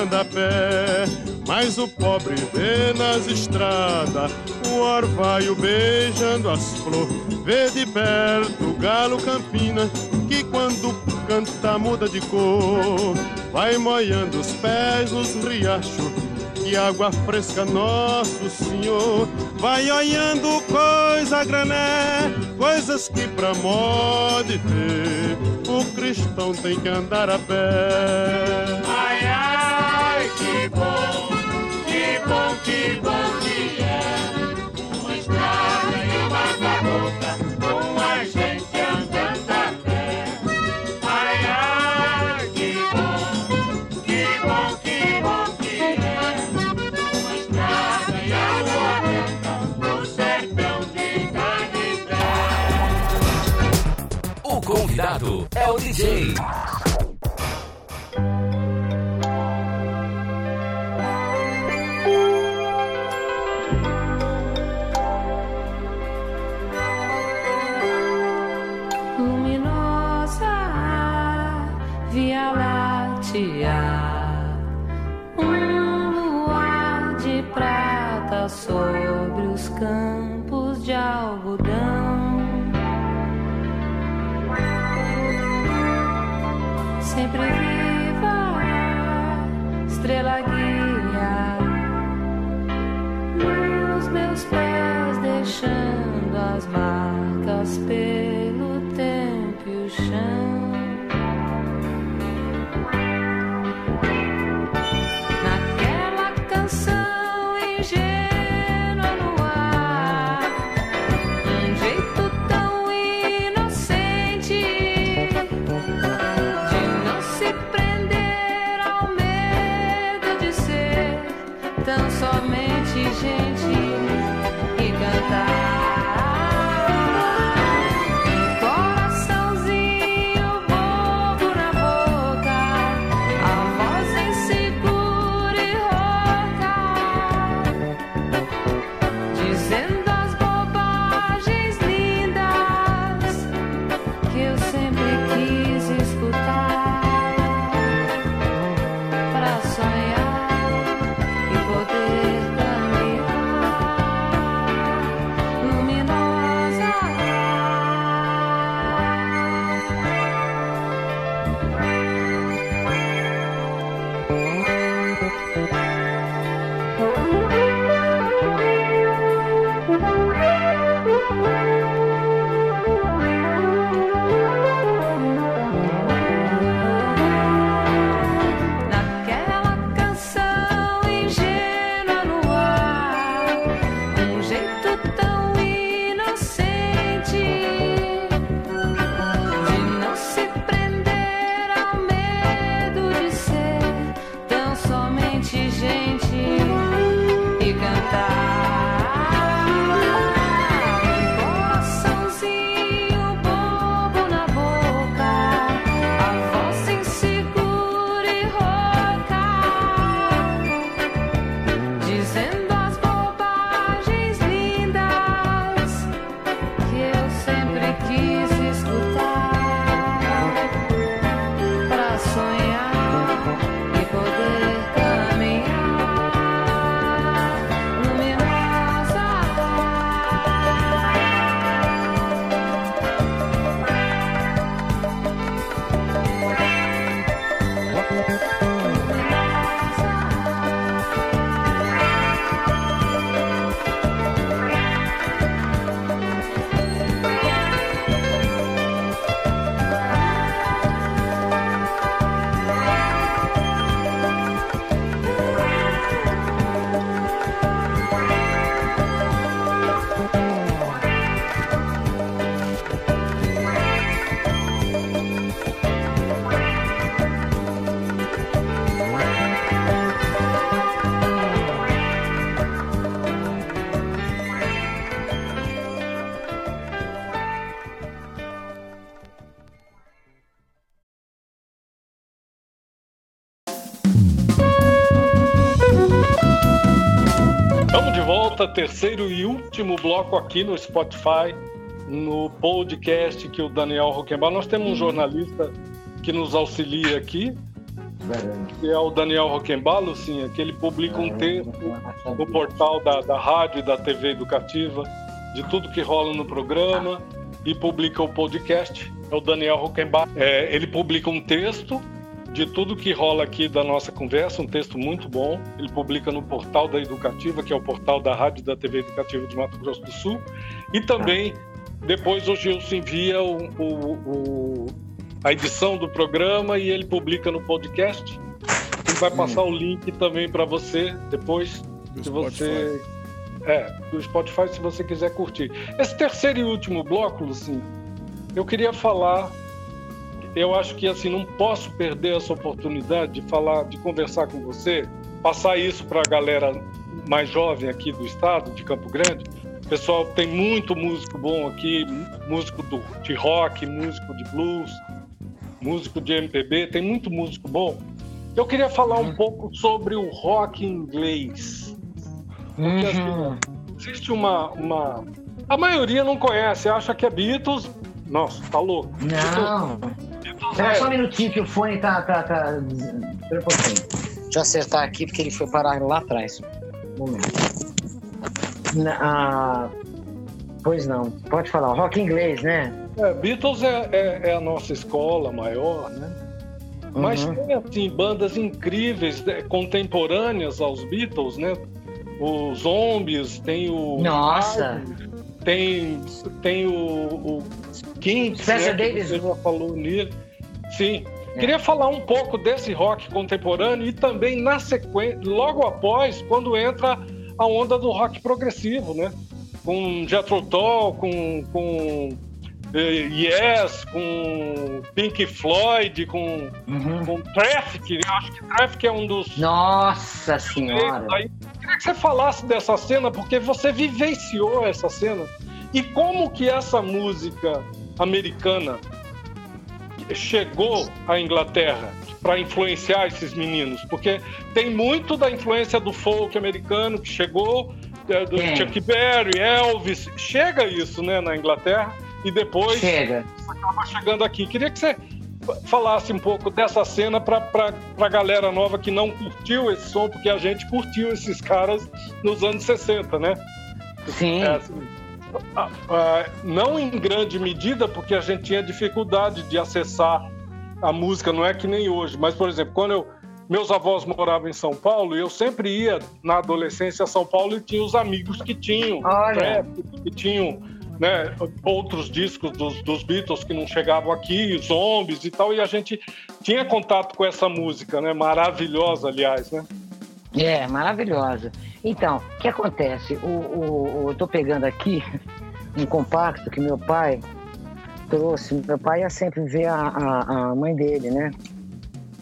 anda a pé. Mas o pobre vê nas estradas o orvalho beijando as flores. Vê de perto o galo campina que quando canta muda de cor. Vai molhando os pés nos riachos que água fresca nosso Senhor vai olhando coisa grané, coisas que pra de ver o cristão tem que andar a pé. É terceiro e último bloco aqui no Spotify, no podcast que o Daniel Roquembar. Nós temos um jornalista que nos auxilia aqui, que é o Daniel Roquembar, Lucinha, que ele publica um texto no portal da, da rádio e da TV educativa de tudo que rola no programa e publica o podcast. É o Daniel Roquembar. É, ele publica um texto de tudo que rola aqui da nossa conversa, um texto muito bom. Ele publica no portal da Educativa, que é o portal da Rádio da TV Educativa de Mato Grosso do Sul. E também, depois, o Gilson envia o, o, o, a edição do programa e ele publica no podcast. Ele vai passar o link também para você depois, Do se você. É, do Spotify, se você quiser curtir. Esse terceiro e último bloco, Lucinho, eu queria falar eu acho que assim não posso perder essa oportunidade de falar, de conversar com você, passar isso para a galera mais jovem aqui do estado, de Campo Grande. Pessoal, tem muito músico bom aqui, músico do, de rock, músico de blues, músico de MPB, tem muito músico bom. Eu queria falar um pouco sobre o rock inglês. Porque assim, existe uma, uma. A maioria não conhece, acha que é Beatles. Nossa, tá louco. Não. Espera só um minutinho que o fone tá. tá, tá... Espera um pouquinho. Deixa eu acertar aqui porque ele foi parar lá atrás. Um momento. Na- ah, pois não, pode falar. Rock inglês, né? É, Beatles é, é- é a nossa escola maior, né? Mas Uhum. tem assim, bandas incríveis, né, contemporâneas aos Beatles, né? Os Zombies, tem o. Nossa. Tem, tem o, o Kinks, Spencer né, que Davis. Você já falou nele. Sim. É. Queria falar um pouco desse rock contemporâneo e também na sequência, logo após, quando entra a onda do rock progressivo, né? Com Jethro Tull, com, com Yes, com Pink Floyd, com, Uhum. com Traffic. Eu acho que Traffic é um dos Nossa senhora. Aí, queria que você falasse dessa cena, porque você vivenciou essa cena. E como que essa música americana chegou à Inglaterra para influenciar esses meninos? Porque tem muito da influência do folk americano que chegou, é, do Tem. Chuck Berry, Elvis. Chega isso, né, na Inglaterra. E depois Chega. acaba chegando aqui. Queria que você falasse um pouco dessa cena para a galera nova que não curtiu esse som, porque a gente curtiu esses caras nos anos 60, né? Sim. É, assim, não em grande medida, porque a gente tinha dificuldade de acessar a música, não é que nem hoje. Mas, por exemplo, quando eu, meus avós moravam em São Paulo, eu sempre ia na adolescência a São Paulo e tinha os amigos que tinham Olha. trap, que tinham né, outros discos dos, dos Beatles que não chegavam aqui, zombies e tal, e a gente tinha contato com essa música, né? Maravilhosa, aliás, né? É, maravilhosa. Então, o que acontece? O, o, o- eu tô pegando aqui um compacto que meu pai trouxe. Meu pai ia sempre ver a, a, a mãe dele, né?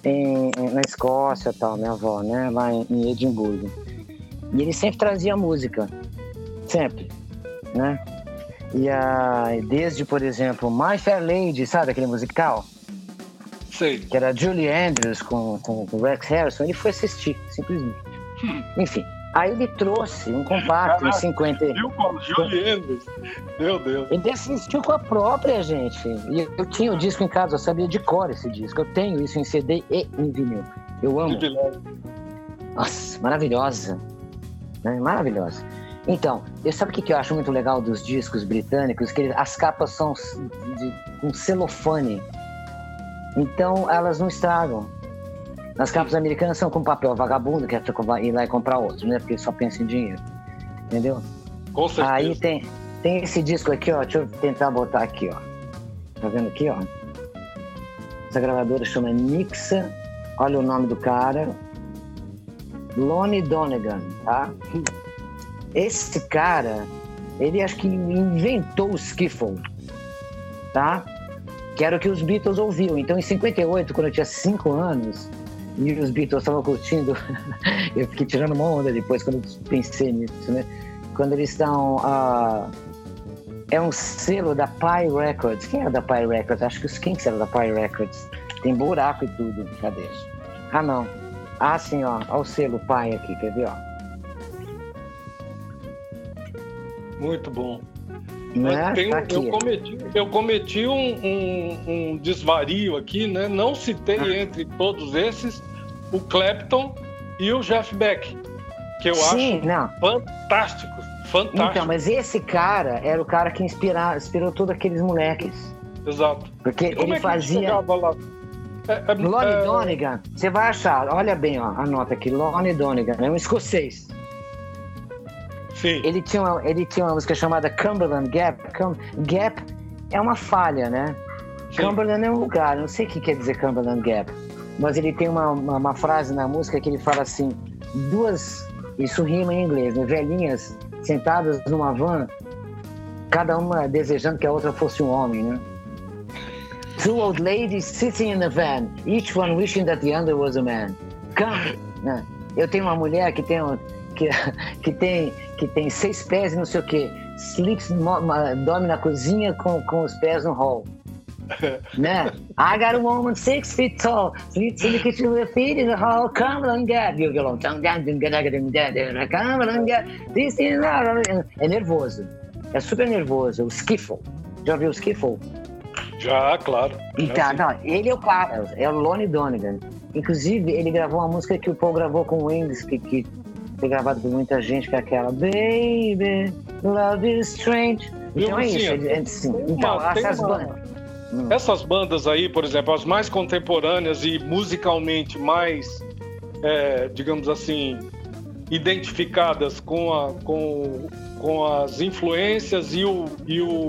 Em- na Escócia tal, minha avó, né? Lá em, em Edimburgo. E ele sempre trazia música. Sempre. Né? E a, desde, por exemplo, My Fair Lady, sabe aquele musical? Sei. que era Julie Andrews com, com, com o Rex Harrison, ele foi assistir, simplesmente. Enfim, aí ele trouxe um compacto em Caraca. 50. Viu como Julie Andrews? Meu Deus. Ele assistiu com a própria, gente. E eu, eu tinha o disco em casa, eu sabia de cor esse disco. Eu tenho isso em CD e em vinil. Eu amo. Nossa, maravilhosa. Né? Maravilhosa. Então, eu sabe o que, que eu acho muito legal dos discos britânicos? Que eles- as capas são de, com celofane. Então, elas não estragam. As capas americanas são com papel vagabundo, que é ir lá e comprar outro, né? Porque só pensa em dinheiro. Entendeu? Com certeza. Aí tem, tem esse disco aqui, ó. Deixa eu tentar botar aqui, ó. Tá vendo aqui, ó? Essa gravadora chama Nixa. Olha o nome do cara. Lonnie Donegan, tá? Esse cara, ele acho que inventou o skiffle, tá? Que era o que os Beatles ouviam. Então, em 58, quando eu tinha 5 anos, e os Beatles estavam curtindo, eu fiquei tirando uma onda depois quando pensei nisso, né? Quando eles estão. ah, é um selo da Pi Records. Quem era da Pi Records? Acho que os Kinks eram da Pi Records. Tem buraco e tudo. Cadê? Ah, não. Ah, sim, ó. Olha o selo Pi aqui, quer ver, ó? Muito bom. Né? Tem Tá eu cometi, eu cometi um, um- um desvario aqui, né? Não citei Ah. entre todos esses o Clapton e o Jeff Beck, que eu Sim, acho não. fantásticos. Fantásticos. Então, mas esse cara era o cara que inspira, inspirou todos aqueles moleques. Exato. Porque ele é fazia. É, é, Lonnie é, Donegan, você vai achar, olha bem, ó, anota aqui, Lonnie Donegan, é um escocês. Sim. Ele tinha uma, ele tinha uma música chamada Cumberland Gap. Cum- Gap é uma falha, né? sim. Cumberland é um lugar, não sei o que quer dizer Cumberland Gap, mas ele tem uma, uma, uma frase na música que ele fala assim: duas, isso rima em inglês, né? Velhinhas sentadas numa van, cada uma desejando que a outra fosse um homem, né? Two old ladies sitting in a van, each one wishing that the other was a man. Come, né? Eu tenho uma mulher que tem, um- que, que tem, que tem seis pés e não sei o quê. Ma- dorme na cozinha com, com os pés no hall. né? I got a woman six feet tall, sleeps in the kitchen with her feet in the hall. Come on, get you down, come on, get this thing. É nervoso. É super nervoso. O skiffle. Já viu o skiffle? Já, claro. Então, Já, sim. não, ele é o cara, é o Lonnie Donegan. Inclusive, ele gravou uma música que o Paul gravou com o Wings, que, que foi gravado por muita gente, que é aquela Baby, Love is Strange. Então é isso. Ele- é, sim. Então, uma- essas uma- bandas. Hum. Essas bandas aí, por exemplo, as mais contemporâneas e musicalmente mais, é, digamos assim, identificadas com, a, com, com as influências e o, e o,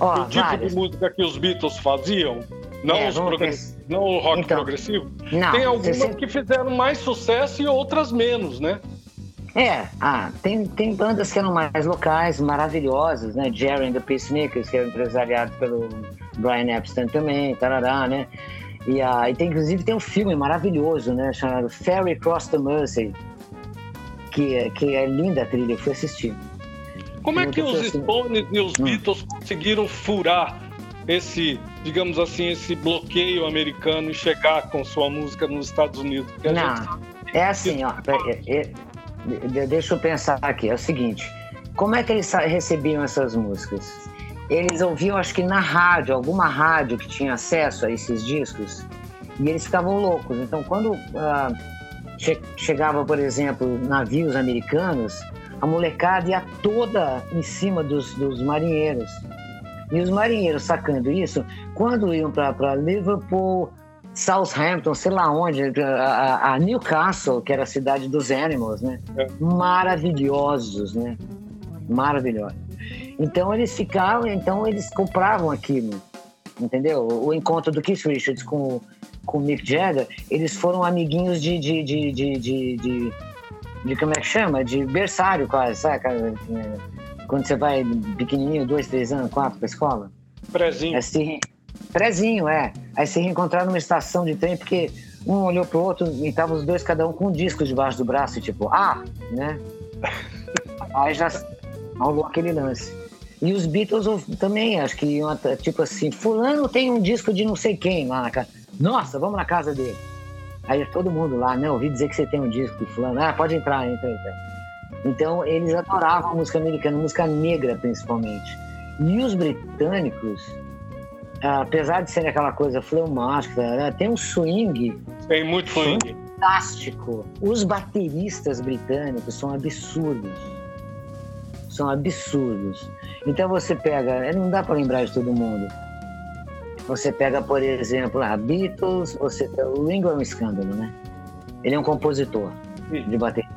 Ó, o tipo várias. de música que os Beatles faziam, não, É, os vamos progre- pensar. não o rock Então, progressivo. Não, Tem algumas sempre- que fizeram mais sucesso e outras menos, né? É, ah, tem, tem bandas que eram mais locais, maravilhosas, né? Jerry and the Peacemakers, que era empresariado pelo Brian Epstein também, tarará, né? E, ah, e tem, inclusive tem um filme maravilhoso, né? Chamado Ferry Across the Mersey, que, é- que é linda a trilha, eu fui assistir. Como é que os assim- Stones e os Hum. Beatles conseguiram furar esse, digamos assim, esse bloqueio americano e chegar com sua música nos Estados Unidos? Porque a gente Não, é assim, ó. é- é- de- deixa eu pensar aqui. É o seguinte: como é que eles recebiam essas músicas? Eles ouviam, acho que na rádio, alguma rádio que tinha acesso a esses discos, e eles ficavam loucos. Então, quando ah, che- chegava, por exemplo, navios americanos, a molecada ia toda em cima dos, dos marinheiros. E os marinheiros sacando isso, quando iam para Liverpool, Southampton, sei lá onde, a, a- Newcastle, que era a cidade dos Animals, né? É. Maravilhosos, né? Maravilhosos. Então eles ficavam, então eles compravam aquilo, entendeu? O encontro do Keith Richards com, com o Mick Jagger, eles foram amiguinhos de, de, de, de, de, de- de como é que chama? De berçário quase, saca? É, Quando você vai pequenininho, dois, três anos, quatro pra escola. prezinho. Se re- Prezinho, é. Aí se reencontraram numa estação de trem, porque um olhou pro outro e estavam os dois, cada um com um disco debaixo do braço, tipo, ah, né? Aí já rolou aquele lance. E os Beatles também, acho que iam tipo assim, fulano tem um disco de não sei quem lá na casa. Nossa, vamos na casa dele. Aí todo mundo lá, não, ouvi dizer que você tem um disco de fulano. Ah, pode entrar, entra, entra. Então eles adoravam música americana, música negra principalmente. E os britânicos, apesar de serem aquela coisa fleumática, né, tem um swing Tem muito swing. fantástico. Os bateristas britânicos são absurdos. São absurdos. Então você pega, não dá para lembrar de todo mundo. Você pega, por exemplo, a Beatles, você, o Ringo é um escândalo, né? Ele é um compositor de bateria.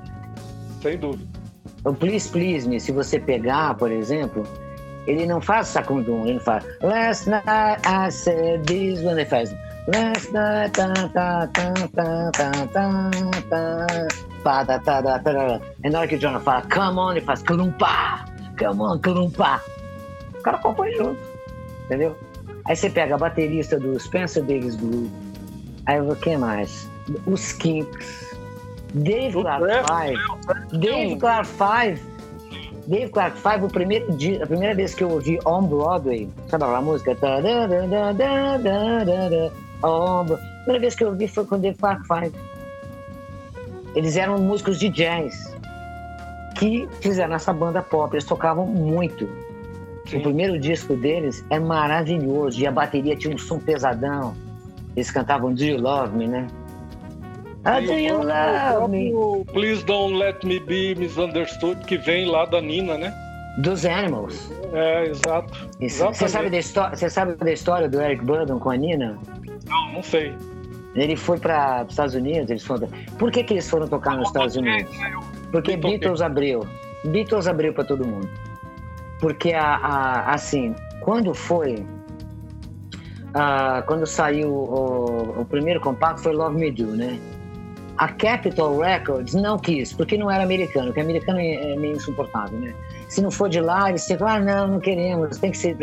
Sem dúvida. O Please Please Me, se você pegar, por exemplo, ele não faz sacundum, ele faz Last night I said this, when ele faz Last night, ta, ta, ta, ta, ta, ta, ta, pá, ta, ta, ta, ta, ta. E na hora que o Jonah fala Come on, ele faz Clumpá, Come on, Clumpá. O cara compõe junto, entendeu? Aí você pega a baterista do Spencer Davis Group, aí o que mais? Os Kinks, Dave Clark Five, Dave Clark Five. Dave Clark Five, o primeiro dia, a primeira vez que eu ouvi On Broadway, sabe aquela música? On A primeira vez que eu ouvi foi com Dave Clark Five. Eles eram músicos de jazz que fizeram essa banda pop. Eles tocavam muito. O primeiro disco deles é maravilhoso e a bateria tinha um som pesadão. Eles cantavam Do You Love Me, né? Ah, do you love me? Please Don't Let Me Be Misunderstood, que vem lá da Nina, né? Dos Animals. É, exato. Você sabe, da você sabe da história do Eric Burdon com a Nina? Não, não sei. Ele foi para os Estados Unidos, eles foram. Por que, que eles foram tocar nos Estados Unidos? Porque Beatles. Abriu. Beatles abriu para todo mundo. Porque a, a- assim, quando foi ah, quando saiu o, o primeiro compacto foi Love Me Do, né? A Capitol Records não quis, porque não era americano, porque americano é é meio insuportável, né? Se não for de lá, eles ficam, ah, não, não queremos, tem que ser.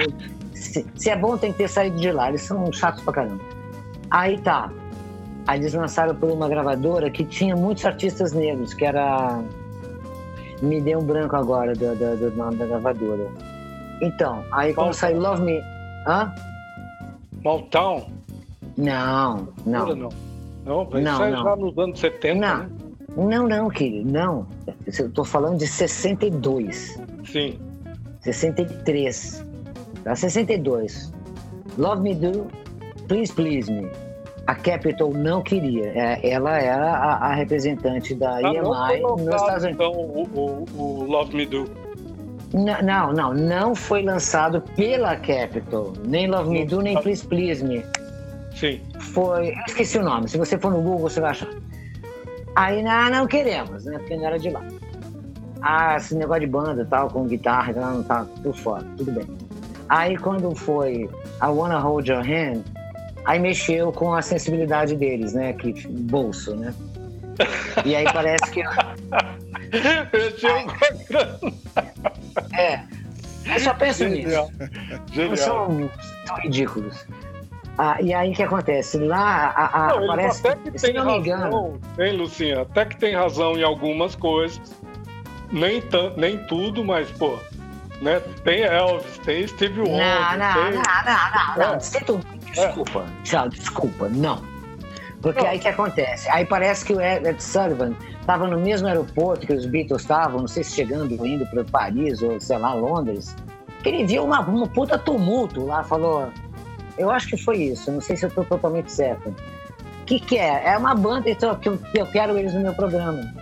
Se, se é bom, tem que ter saído de lá. Eles são chatos pra caramba. Aí tá. Aí eles lançaram por uma gravadora que tinha muitos artistas negros, que era. Me deu um branco agora do, do, do nome da gravadora. Então, aí quando saiu Love Me. Hã? Motown? Não, não. Não. Não, Não, é não. já nos anos 70, Não. né? Não, não, querido, não. Eu tô falando de 62, Sim. 63, tá? 62. Love Me Do, Please Please Me. A Capitol não queria. É, Ela era a, a representante da Ah, foi EMI nos Estados Unidos. então, o, o, o Love Me Do. Não, não, não, não foi lançado pela Capitol. Nem Love Me Do, nem Please Please Me. Sim. Foi. Eu esqueci o nome. Se você for no Google, você vai achar. Aí não, não queremos, né? Porque não era de lá. Ah, esse negócio de banda e tal, com guitarra, então não tá tudo fora, tudo bem. Aí quando foi I Wanna Hold Your Hand, aí mexeu com a sensibilidade deles, né? Que bolso, né? E aí parece que. Mexeu com a. É. Eu só penso nisso. Genial. Não Genial. são tão ridículos. Ah, e aí o que acontece? Lá a, a- Não, parece até que se tem não me engano. razão, hein, Lucinha? Até que tem razão em algumas coisas. Nem, nem tudo, mas, pô, né? Tem Elvis, tem Steve Wonder, Não, não, tem... não, não, não, não. É. Desculpa. Tchau, desculpa, não. Porque Não. aí o que acontece? Aí parece que o Ed Sullivan estava no mesmo aeroporto que os Beatles estavam, não sei se chegando, indo para Paris ou, sei lá, Londres. Que ele viu uma, uma puta tumulto lá, falou. Eu acho que foi isso, não sei se eu estou totalmente certo. O que, que é? É uma banda então, que eu, que eu quero eles no meu programa.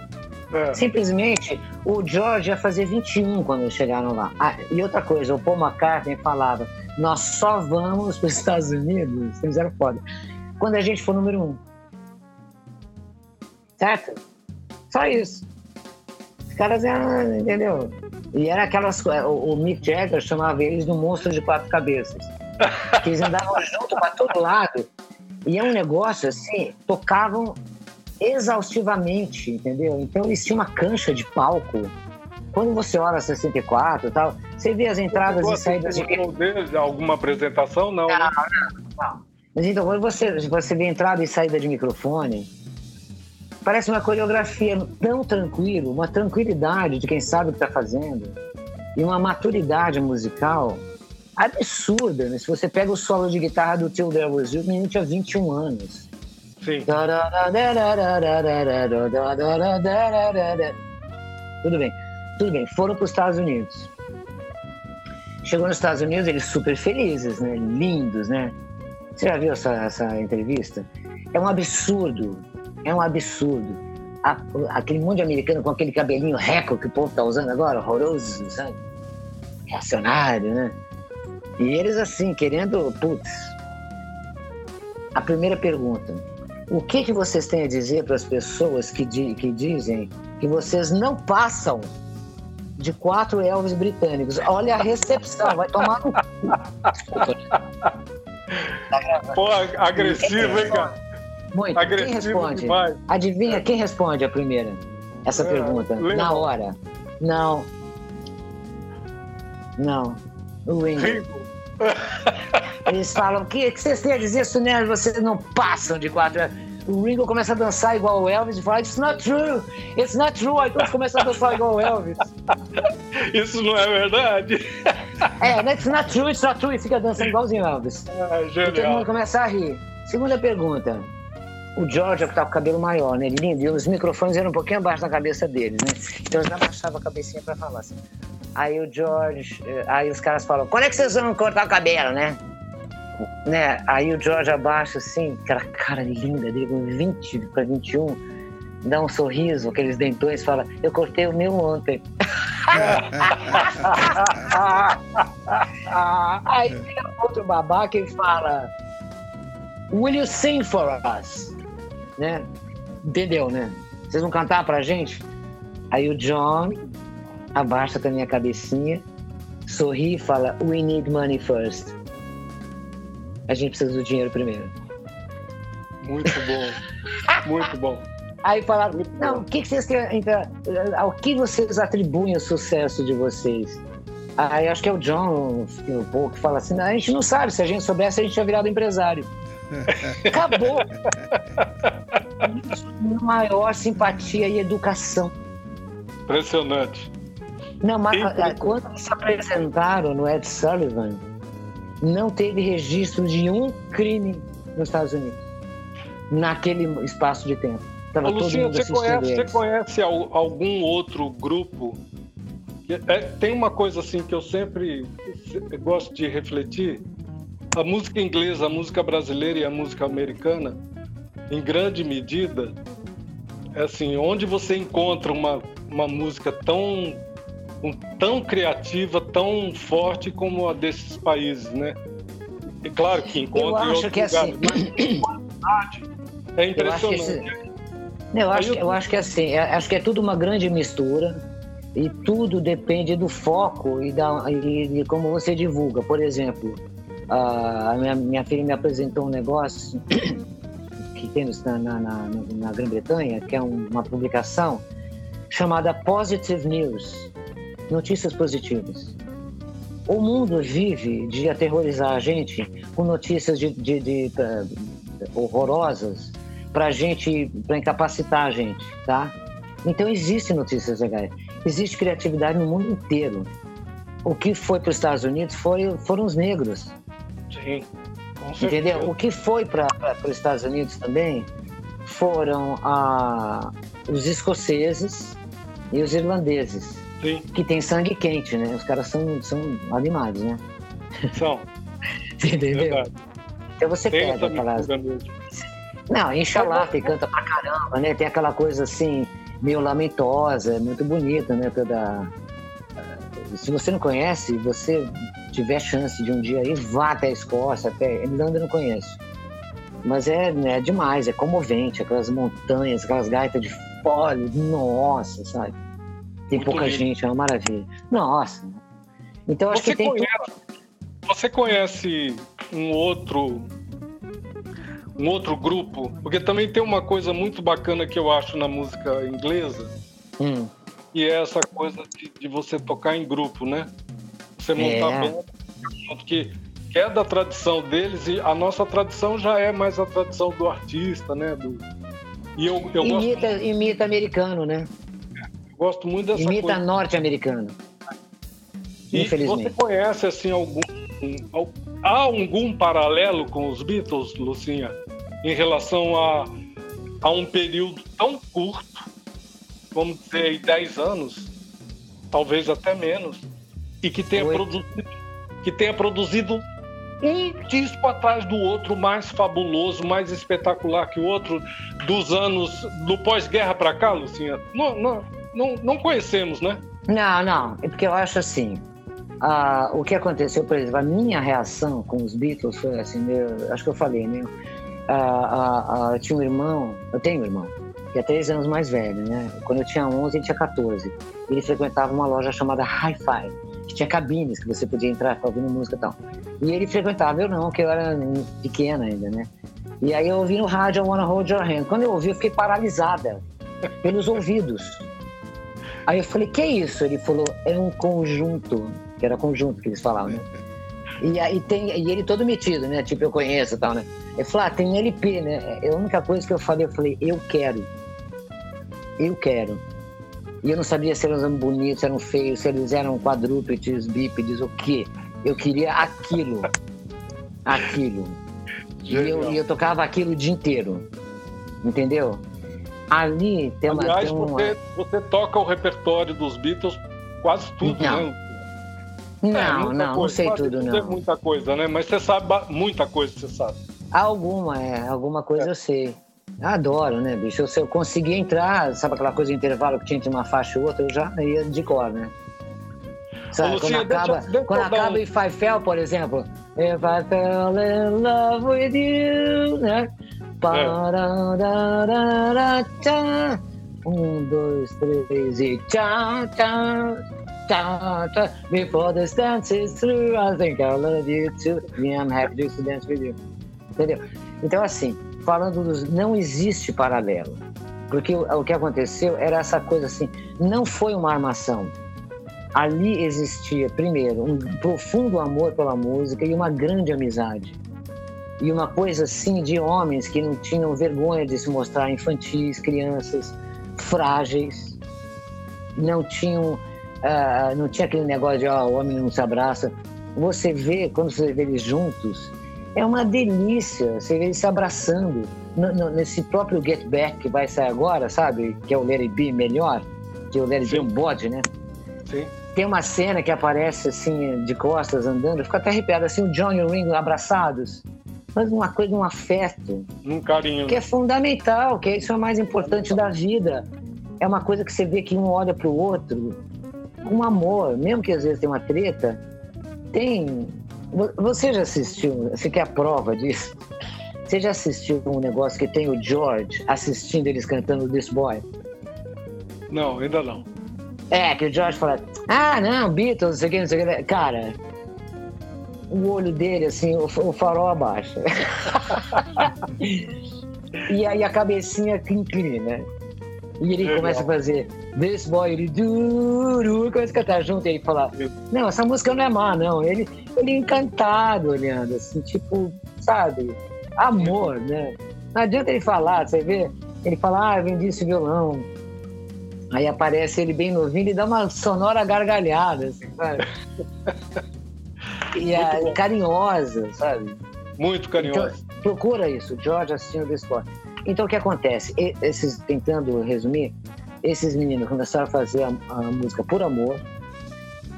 É. Simplesmente, o George ia fazer 21 quando eles chegaram lá. Ah, e outra coisa, o Paul McCartney falava: nós só vamos para os Estados Unidos, eles fizeram foda, quando a gente for número um. Certo? Só isso. Os caras eram, entendeu? E era aquelas coisas. O, Mick Jagger chamava eles um monstro de quatro cabeças. Que eles andavam junto para todo lado. E é um negócio assim, tocavam exaustivamente, entendeu? Então eles tinham uma cancha de palco. Quando você olha 64 e tal, você vê as entradas e saídas de deles, alguma apresentação? Não, né? Mas então, quando você, você vê entrada e saída de microfone, parece uma coreografia tão tranquilo, uma tranquilidade de quem sabe o que está fazendo, e uma maturidade musical absurda. Né? Se você pega o solo de guitarra do Till There Was You, o menino tinha 21 anos. Sim. Tudo bem, tudo bem. Foram para os Estados Unidos. Chegou nos Estados Unidos, eles super felizes, né? Lindos, né? Você já viu essa, essa entrevista? É um absurdo. É um absurdo. A- aquele monte de americano com aquele cabelinho reco que o povo tá usando agora, horroroso, sabe? Reacionário, né? E eles assim, querendo, putz. A primeira pergunta: o que que vocês têm a dizer para as pessoas que, di- que dizem que vocês não passam de quatro Elvis britânicos? Olha a recepção, vai tomar no cu. Tá. Pô, agressivo, hein, cara? Muito. Agressivo quem responde? demais. Adivinha quem responde a primeira? Essa É, pergunta. Na hora. Não. Não. O Ringo. Eles falam, o que, que vocês têm a dizer, Sunel? Vocês não passam de quatro. O Ringo começa a dançar igual o Elvis e fala, it's not true, it's not true. Aí todos começam a dançar igual o Elvis. Isso não é verdade? É, it's not true, it's not true. E fica dançando igualzinho o Elvis. É, E todo mundo genial. começa a rir. Segunda pergunta. o George é o que tá com o cabelo maior, né? Lindo. E os microfones eram um pouquinho abaixo da cabeça dele, né? Então eles abaixavam a cabecinha pra falar assim. Aí o George, eh, aí os caras falam, quando é que vocês vão cortar o cabelo, né? né? Aí o George abaixa assim, aquela cara linda dele, com 20 para 21, dá um sorriso, aqueles dentões, fala, eu cortei o meu ontem. Aí tem outro babaca e fala, Will you sing for us? Né? Entendeu, né? Vocês vão cantar pra gente? Aí o John abaixa também a cabecinha, sorri e fala, We need money first. A gente precisa do dinheiro primeiro. Muito bom. Muito bom. Aí falaram, Muito não, o que, que vocês querem, então, ao que vocês atribuem o sucesso de vocês? Aí acho que é o John um pouco que fala assim, "Não, a gente não sabe, se a gente soubesse a gente tinha virado empresário. Acabou. Maior simpatia e educação. Impressionante. Não, mas Sim, ah, quando se apresentaram no Ed Sullivan, não teve registro de um crime nos Estados Unidos. Naquele espaço de tempo. Tava Ô, Lucinha, você conhece, você conhece al- algum outro grupo? é, tem uma coisa assim que eu sempre se- gosto de refletir. A música inglesa, a música brasileira e a música americana, em grande medida, é assim, onde você encontra uma, uma música tão, tão criativa, tão forte como a desses países, né? É claro que encontra Eu em acho outros que é assim. lugares, mas é Eu acho que, impressionante. esse- eu, acho, eu- eu acho que é assim, é- acho que é tudo uma grande mistura e tudo depende do foco e, da, e de como você divulga. Por exemplo, a minha, minha filha me apresentou um negócio que tem na, na, na- na Grã-Bretanha, que é um- uma publicação chamada Positive News, notícias positivas. O mundo vive de aterrorizar a gente com notícias de, de- de, eh, horrorosas para gente, para incapacitar a gente, tá? Então existem notícias legais, existe criatividade no mundo inteiro. O que foi para os Estados Unidos foi, foram os negros, Sim, entendeu? O que foi para os Estados Unidos também foram ah, os escoceses e os irlandeses, Sim, que tem sangue quente, né? Os caras são, são animados, né? são. Entendeu? Verdade. Então você Tem pega aquelas. Não, Inxalá, que canta pra caramba, né? Tem aquela coisa assim, meio lamentosa, muito bonita, né? Toda... eh, Se você não conhece, você tiver chance de um dia ir, vá até a Escócia, até. Irlanda eu não conheço. Mas é, né, é demais, é comovente, aquelas montanhas, aquelas gaitas de fole, nossa, sabe? Tem Muito pouca lindo. gente, é uma maravilha. Nossa. Então acho Você que tem conhece, você conhece um outro um outro grupo? Porque também tem uma coisa muito bacana que eu acho na música inglesa, Hum, e é essa coisa de, de você tocar em grupo, né? Você montar É. banda, porque que é da tradição deles e a nossa tradição já é mais a tradição do artista, né? Do, e eu, eu gosto, imita, imita americano, né? Gosto muito dessa Imita coisa. norte-americano. Infelizmente. você conhece assim algum al- há algum paralelo com os Beatles, Lucinha, em relação a, a um período tão curto, vamos dizer aí 10 anos, talvez até menos, e que tenha Oito. produzido que tenha produzido um disco atrás do outro mais fabuloso, mais espetacular que o outro dos anos do pós-guerra para cá, Lucinha? Não, não, não, não conhecemos, né? Não, não, é porque eu acho assim. ah, o que aconteceu, por exemplo, a minha reação com os Beatles foi assim, meu, acho que eu falei, né? Ah, eu tinha um irmão, eu tenho um irmão, que é três anos mais velho, né? Quando eu tinha 11, ele tinha 14. Ele frequentava uma loja chamada Hi-Fi, que tinha cabines que você podia entrar para ouvir música e tal. E ele frequentava, eu não, que eu era pequena ainda, né? E aí eu ouvi no rádio I Wanna Hold Your Hand. Quando eu ouvi, eu fiquei paralisada pelos ouvidos. Aí eu falei, que é isso? Ele falou, é um conjunto, que era conjunto que eles falavam, né? E aí tem, e ele todo metido, né? Tipo, eu conheço e tal, né? Ele falou, ah, tem LP, né? É a única coisa que eu falei, eu falei, eu quero. Eu quero. E eu não sabia se eram bonitos, se eram feios, se eles eram quadrúpedes, bípedes, o quê. Eu queria aquilo. Aquilo. E eu, e eu tocava aquilo o dia inteiro. Entendeu? Ali tem uma. Aliás, tem uma... você, você toca o repertório dos Beatles quase tudo, Não. né? Não, É, não, não coisa. sei Quase tudo, É não. muita coisa, né? Mas você sabe muita coisa, você sabe. Alguma, é, alguma coisa eu sei. Adoro, né, bicho? Se eu conseguir entrar, sabe aquela coisa de intervalo que tinha entre uma faixa e outra, eu já ia de cor, né? Sabe, Ô, quando deixa- acaba, deixa eu quando acaba um- Fell, por exemplo. If I fell in love with you, né? Pararararará, Um, dois, três e tchá, tchá, tchá. Before this dance is through, I think I love you too. Yeah, I'm happy to dance with you. Entendeu? Então, assim, falando dos. Não existe paralelo. Porque o, o que aconteceu era essa coisa assim, não foi uma armação. Ali existia, primeiro, um profundo amor pela música e uma grande amizade. E uma coisa assim de homens que não tinham vergonha de se mostrar infantis, crianças, frágeis, não tinham, ah, não tinha aquele negócio de ó, o homem não se abraça. Você vê, quando você vê eles juntos, é uma delícia, você vê eles se abraçando. No- no- nesse próprio Get Back que vai sair agora, sabe? Que é o It Be melhor, que o Let It Be é um bode, né? Sim. Tem uma cena que aparece assim, de costas andando, eu fico até arrepiado, assim, o John e o Ringo abraçados. Mas uma coisa, um afeto, Um carinho. que é fundamental, que isso é o mais importante da vida. É uma coisa que você vê que um olha pro outro com amor, mesmo que às vezes tem uma treta, tem. Vo- Você já assistiu, você quer a prova disso? Você já assistiu um negócio que tem o George assistindo eles cantando This Boy? Não, ainda não. É, que o George fala, ah, não, Beatles, não sei o que, não sei o que. Cara, o olho dele, assim, o, o farol abaixa. e aí a cabecinha inclina. E ele Legal. começa a fazer This boy, ele duro, começa a cantar junto e ele fala, não, essa música não é má, não. Ele, ele é encantado olhando, assim, tipo, sabe, amor, né? Não adianta ele falar, você vê? Ele fala, ah, eu vendi esse violão. Aí aparece ele bem novinho e dá uma sonora gargalhada, assim, sabe? E é carinhosa, sabe? Muito carinhoso. Então, procura isso, George assistindo desse esporte. Então, o que acontece? Esses, tentando resumir, esses meninos começaram a fazer a, a música por amor.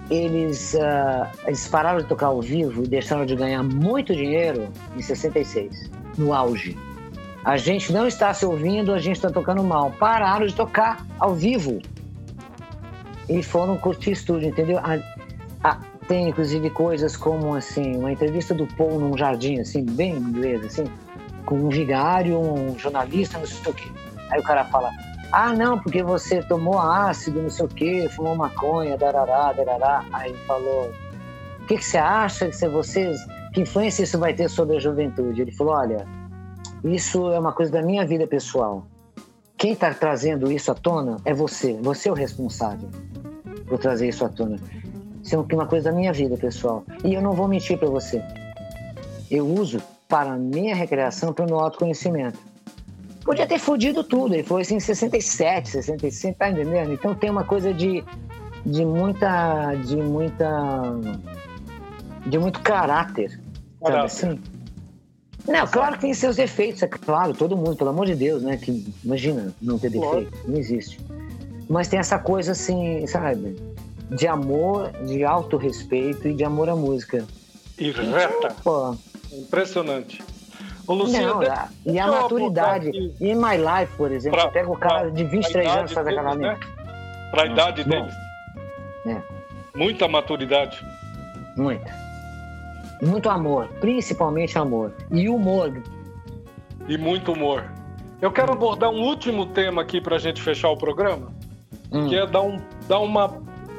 Eles, ah, eles pararam de tocar ao vivo e deixaram de ganhar muito dinheiro em 66, no auge. A gente não está se ouvindo, a gente está tocando mal. Pararam de tocar ao vivo. E foram curtir estúdio, entendeu? A- a- tem, inclusive, coisas como, assim, uma entrevista do Paul num jardim, assim, bem inglês, assim, com um vigário, um jornalista, não sei o quê. Aí o cara fala, ah, não, porque você tomou ácido, não sei o quê, fumou maconha, darará, darará. Aí ele falou, o que, que você acha que vocês, que influência isso vai ter sobre a juventude? Ele falou, olha, isso é uma coisa da minha vida pessoal. Quem está trazendo isso à tona é você. Você é o responsável por trazer isso à tona. Isso é uma coisa da minha vida pessoal. E eu não vou mentir para você. Eu uso para a minha recreação, para o meu autoconhecimento. Podia ter fudido tudo. Ele foi assim em 67, 65, tá entendendo? Então tem uma coisa de, de muita. de muita. de muito caráter. Sabe assim? Não, claro que tem seus defeitos, é claro, todo mundo, pelo amor de Deus, né? Que, imagina não ter defeito, não existe. Mas tem essa coisa assim, sabe? De amor, de autorrespeito e de amor à música. E reta. Pô, Impressionante. Ô, Luciano, não, a- e a maturidade. E em My Life, por exemplo, Pra- pega o cara pra- de 23 pra anos faz aquela né? Para a idade Bom. deles. É. Muita maturidade. Muita. Muito amor, principalmente amor. E humor. e muito humor. Eu quero abordar um último tema aqui para a gente fechar o programa, Hum. que é dar, um, dar uma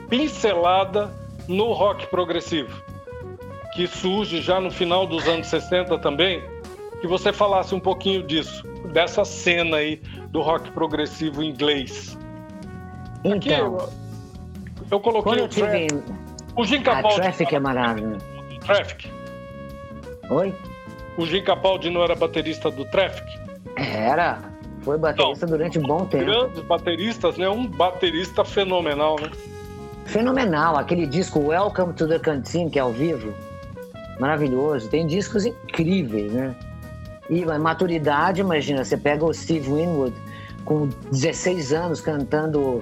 pincelada no rock progressivo, que surge já no final dos anos 60 também, que você falasse um pouquinho disso, dessa cena aí do rock progressivo inglês. Aqui Então, eu, eu coloquei o, Tra- tive. o Jim Capaldi. Traffic é maravilhoso. Traffic. Oi? O Jim Capaldi não era baterista do Traffic? Era. Foi baterista durante um bom tempo. Grandes bateristas, né? Um baterista fenomenal, né? Fenomenal. Aquele disco Welcome to the Canteen, que é ao vivo. Maravilhoso. Tem discos incríveis, né? E a maturidade, imagina, você pega o Steve Winwood com 16 anos cantando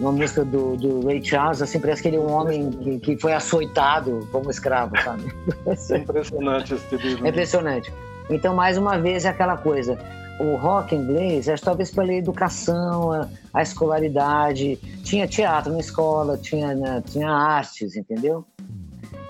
uma música do, do Ray Charles, assim, parece que ele é um homem que, que foi açoitado como escravo, sabe? É impressionante esse livro. É impressionante. Então, mais uma vez, é aquela coisa. O rock inglês é talvez pela educação, a, a escolaridade. Tinha teatro na escola, tinha, né, tinha artes, entendeu?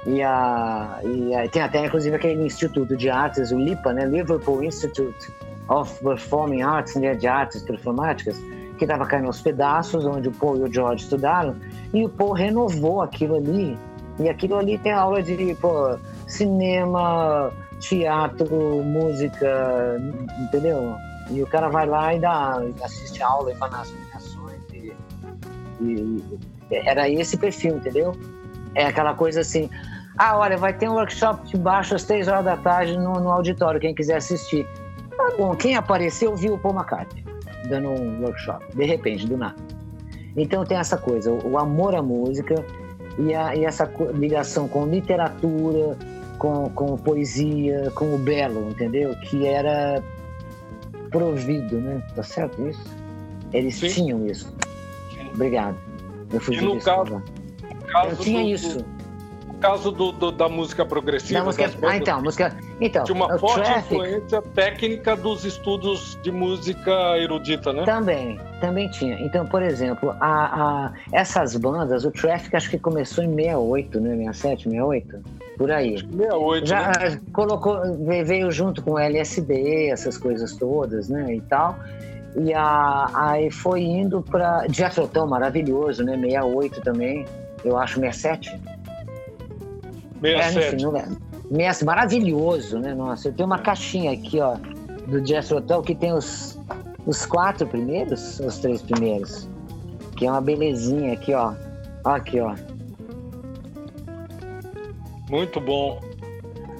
E, a, e a- tem até, inclusive, aquele instituto de artes, o LIPA, né? Liverpool Institute of Performing Arts, né? de artes performáticas, que estava caindo aos pedaços, onde o Paul e o George estudaram. E o Paul renovou aquilo ali. E aquilo ali tem aula de pô, cinema, teatro, música, entendeu? E o cara vai lá e dá, assiste a aula e faz as aplicações. E, e- era esse perfil, entendeu? É aquela coisa assim, ah, olha, vai ter um workshop de baixo às três horas da tarde no, no auditório, quem quiser assistir. Tá bom, quem apareceu viu o Paul McCartney dando um workshop, de repente, do nada. Então tem essa coisa, o, amor à música e, a- e essa ligação com literatura, com, com poesia, com o belo, entendeu? Que era provido, né? Tá certo isso? Eles Sim. tinham isso. Obrigado. Eu fugi E no caso-. No caso Eu tinha do- isso. Caso do, do- da música progressiva, Da música... das bandas, Ah, então, música. Então, de uma forte Traffic influência técnica dos estudos de música erudita, né? também, também tinha. Então, por exemplo, a, a- essas bandas, o Traffic acho que começou em 68, né? 67, 68, por aí. 68, Já né? ah, colocou, ve- veio junto com o LSD, essas coisas todas, né? E tal. E a, aí foi indo para Jethro Tull, maravilhoso, né? 68 também, eu acho 67. É, 67. enfim, não lembro. Messi, maravilhoso, né? Nossa, eu tenho uma caixinha aqui, ó, do Jethro Tull que tem os, os quatro primeiros, os três primeiros. Que é uma belezinha aqui, ó. Aqui, ó. Muito bom.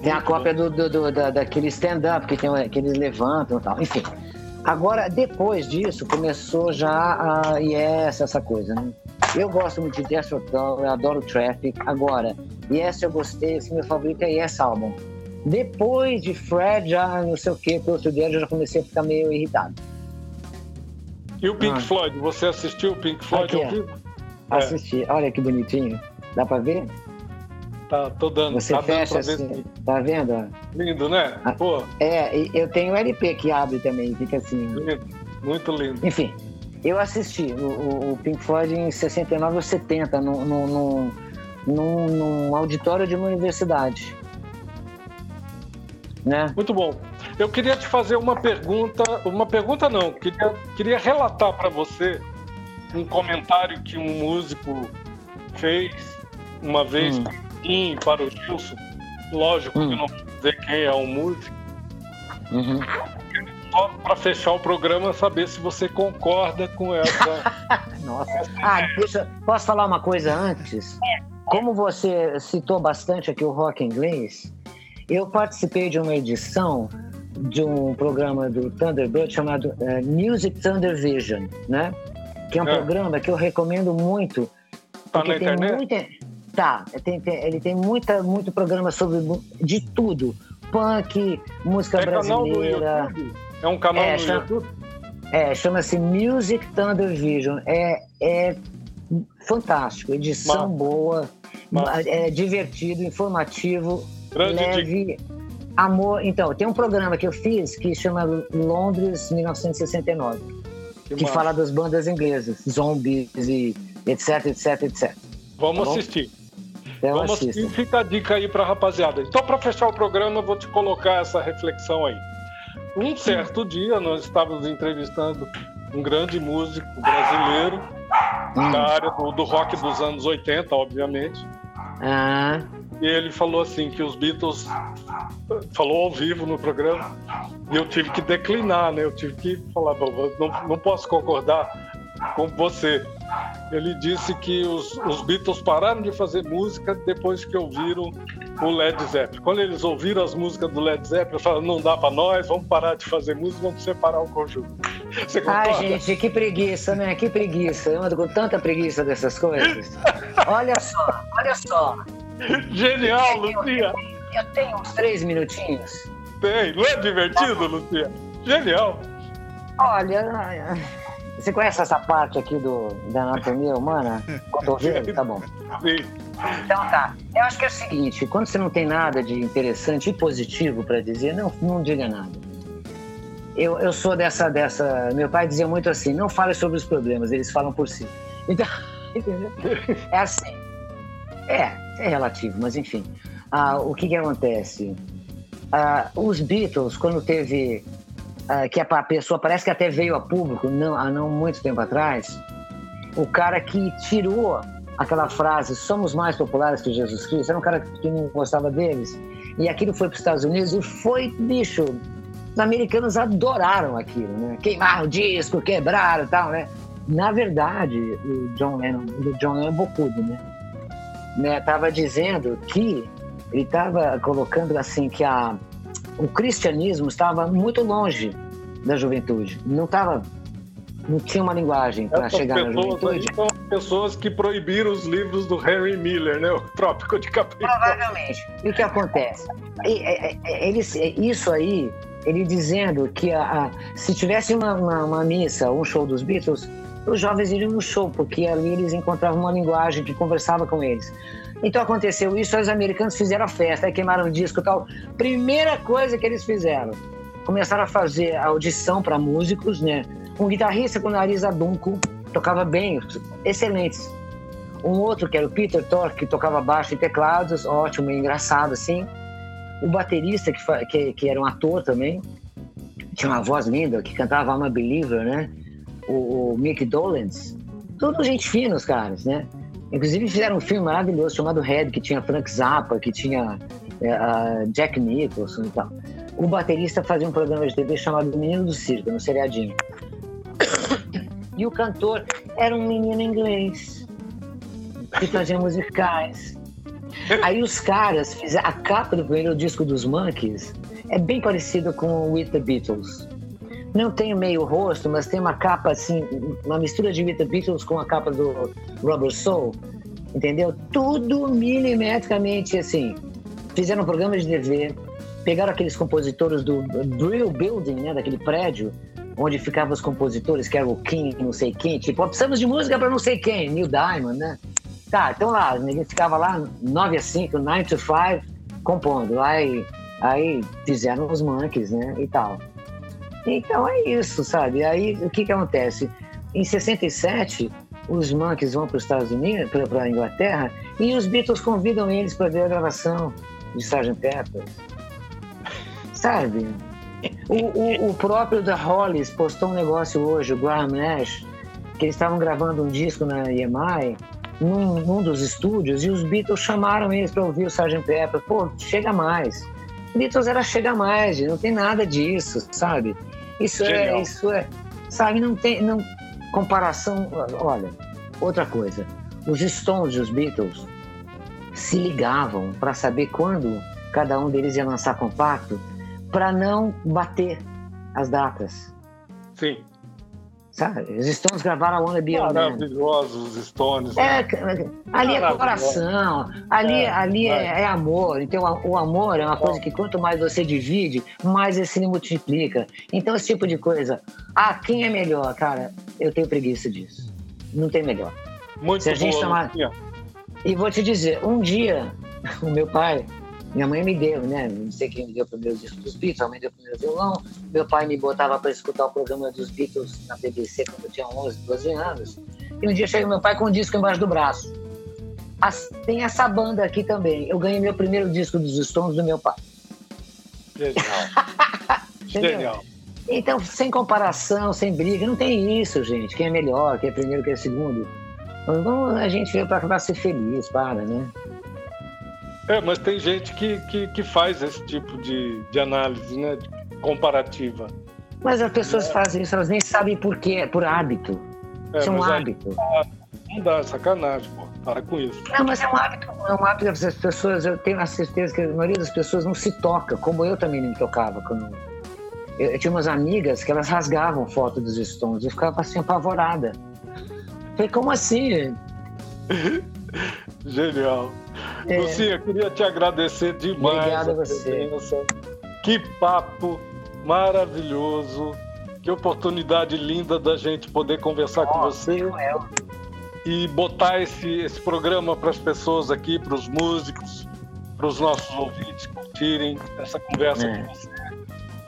Tem a cópia do, do, do- da, daquele stand-up que, tem, que eles levantam e tal. Enfim. Agora, depois disso, começou já a Yes, essa coisa, né? Eu gosto muito de Jethro Tull, eu adoro Traffic. Agora, Yes eu gostei, esse meu favorito é Yes Album. Depois de Fred, já não sei o que, pro outro dia eu já comecei a ficar meio irritado. E o Pink Ah. Floyd? Você assistiu o Pink Floyd Aqui, ao vivo? É. Assistir. Olha que bonitinho. Dá pra ver? Tá, tô dando. Você tá dando fecha pra ver assim. sim. Tá vendo? Lindo, né? Ah. Pô, É, e eu tenho o LP que abre também, fica assim. lindo. Muito lindo. Enfim, eu assisti o, o- Pink Floyd em 69 ou 70, num, num, num, num- num auditório de uma universidade. Né? Muito bom. Eu queria te fazer uma pergunta, uma pergunta não, queria, queria relatar para você um comentário que um músico fez uma vez Hum. para mim para o Gilson. Lógico Hum. que não vou dizer quem é o músico, Uhum. só para fechar o programa saber se você concorda com essa. Nossa. Ah, deixa, posso falar uma coisa antes? Como você citou bastante aqui o rock inglês, eu participei de uma edição de um programa do Thunderbird chamado eh, Music Thunder Vision, né? Que é um É. programa que eu recomendo muito. Tá porque na tem internet? muita. Tá, tem- tem- ele tem muita, muito programa sobre de tudo. Punk, música É brasileira. É um canal É, no chama- YouTube? É, chama-se Music Thunder Vision. É, é fantástico, edição Massa. boa, Massa. é divertido, informativo, Grande dica. leve, amor. Então, tem um programa que eu fiz que chama Londres 1969, que massa. fala das bandas inglesas, zombies e etc, etc, etc. Vamos tá assistir. Então Vamos assista. assistir. Fica a dica aí para rapaziada. Então, para fechar o programa, eu vou te colocar essa reflexão aí. Um certo dia, nós estávamos entrevistando um grande músico brasileiro Hum. da área do, do rock dos anos 80, obviamente. Ah, E ele falou assim que os Beatles falou ao vivo no programa e eu tive que declinar, né? Eu tive que falar, "Bom, eu não, não posso concordar com você. Ele disse que os, os Beatles pararam de fazer música depois que ouviram o Led Zeppelin. Quando eles ouviram as músicas do Led Zeppelin, falaram, não dá para nós, vamos parar de fazer música, vamos separar o conjunto. Você concorda? Ai, gente, que preguiça, né? Que preguiça. Eu ando com tanta preguiça dessas coisas. Olha só, olha só. Genial, Lucia! Eu tenho uns três minutinhos. tem. Não é divertido, Lucia? Genial. Olha, você conhece essa parte aqui do, da anatomia humana? Cotovelo? Tá bom. Então tá. Eu acho que é o seguinte, quando você não tem nada de interessante e positivo para dizer, não, não diga nada. Eu, eu sou dessa, dessa. Meu pai dizia muito assim: não fale sobre os problemas, eles falam por si. Então, entendeu? É assim. É, é relativo, mas enfim. Ah, o que que acontece? Ah, os Beatles, quando teve. Ah, que a pa- pessoa parece que até veio a público não, há não muito tempo atrás, o cara que tirou aquela frase somos mais populares que Jesus Cristo, era um cara que não gostava deles, e aquilo foi para os Estados Unidos e foi, bicho, os americanos adoraram aquilo, né? Queimaram o disco, quebraram e tal, né? Na verdade, o John Lennon, o John Lennon é bocudo, né? né? Tava dizendo que ele estava colocando assim que a, o cristianismo estava muito longe da juventude, não estava, não tinha uma linguagem para chegar na juventude. são as pessoas que proibiram os livros do Henry Miller, né? O Trópico de Capricórnio. Provavelmente. E o que acontece? É, é, Eles, é, isso aí, ele dizendo que a, a- se tivesse uma, uma, uma missa, um show dos Beatles, os jovens iriam no show, porque ali eles encontravam uma linguagem que conversava com eles. Então aconteceu isso, os americanos fizeram a festa, queimaram o disco e tal. Primeira coisa que eles fizeram, começaram a fazer audição para músicos, né? Um guitarrista com nariz adunco, tocava bem, excelentes. Um outro que era o Peter Tork, que tocava baixo e teclados, ótimo engraçado assim. O baterista, que, que, que era um ator também, tinha uma voz linda, que cantava I'm a Believer, né? O, o Mick Dolenz. Tudo gente fina, os caras, né? Inclusive fizeram um filme maravilhoso chamado Red, que tinha Frank Zappa, que tinha é, Jack Nicholson e tal. O baterista fazia um programa de TV chamado Menino do Circo, no seriadinho. E o cantor era um menino inglês que fazia musicais. Aí os caras fizeram a capa do primeiro disco dos Monkeys é bem parecida com o With the Beatles. Não tem meio rosto, mas tem uma capa assim, uma mistura de the Beatles com a capa do Rubber Soul, entendeu? Tudo milimetricamente assim. Fizeram um programa de TV, pegaram aqueles compositores do Drill Building, né, daquele prédio onde ficavam os compositores, que era o King, não sei quem, tipo, ó, precisamos de música para não sei quem, Neil Diamond, né? Tá, então lá, ninguém ficava lá 9 a 5, 9 to 5, compondo. Aí, aí fizeram os monkeys, né? E tal. Então é isso, sabe? Aí o que que acontece? Em 67, os monkeys vão para os Estados Unidos, para a Inglaterra, e os Beatles convidam eles para ver a gravação de Sgt. Pepper. Sabe? O, o, o próprio The Hollies postou um negócio hoje, o Graham Nash, que eles estavam gravando um disco na EMI, num, num dos estúdios, e os Beatles chamaram eles para ouvir o Sgt. Pepper. Pô, chega mais. Beatles era chega mais, não tem nada disso, sabe? Isso é, Genial. isso é, sabe? Não tem, não comparação. Olha, outra coisa, os Stones e os Beatles se ligavam para saber quando cada um deles ia lançar compacto, para não bater as datas, Sim. Sabe? Os Stones gravaram a Wanna Be Your. Maravilhosos os Stones. É, né? ali é coração, ali, É, ali é. é, é amor. Então, o amor é uma coisa que quanto mais você divide, mais ele se multiplica. Então, esse tipo de coisa. Ah, quem é melhor? Cara, eu tenho preguiça disso. Não tem melhor. Muito se a gente boa, Lucinha. E vou te dizer, um dia, o meu pai, minha mãe me deu, né? Não sei quem me deu o primeiro disco dos Beatles, a mãe deu o primeiro violão. Meu pai me botava para escutar o programa dos Beatles na BBC quando eu tinha 11, 12 anos. E um dia chega meu pai com um disco embaixo do braço. As- tem essa banda aqui também. Eu ganhei meu primeiro disco dos Stones do meu pai. Genial. Genial. Então, sem comparação, sem briga, não tem isso, gente. Quem é melhor, quem é primeiro, quem é segundo. Vamos, a gente veio para ser feliz, para, né? É, mas tem gente que, que, que faz esse tipo de, de análise, né? de comparativa. Mas as pessoas fazem isso, elas nem sabem por quê, é por hábito. É, isso é um hábito. Não dá, sacanagem, pô. Para com isso. Não, mas é um hábito, é um hábito das pessoas, eu tenho a certeza que a maioria das pessoas não se toca, como eu também não me tocava. Quando... Eu, eu tinha umas amigas que elas rasgavam foto dos Stones, eu ficava assim, apavorada. Falei, como assim? Genial. É. Lucinha, queria te agradecer demais Obrigado a você. presença. Que papo maravilhoso. Que oportunidade linda da gente poder conversar com você e botar esse, esse programa para as pessoas aqui, para os músicos, para os nossos ouvintes curtirem essa conversa É. com você.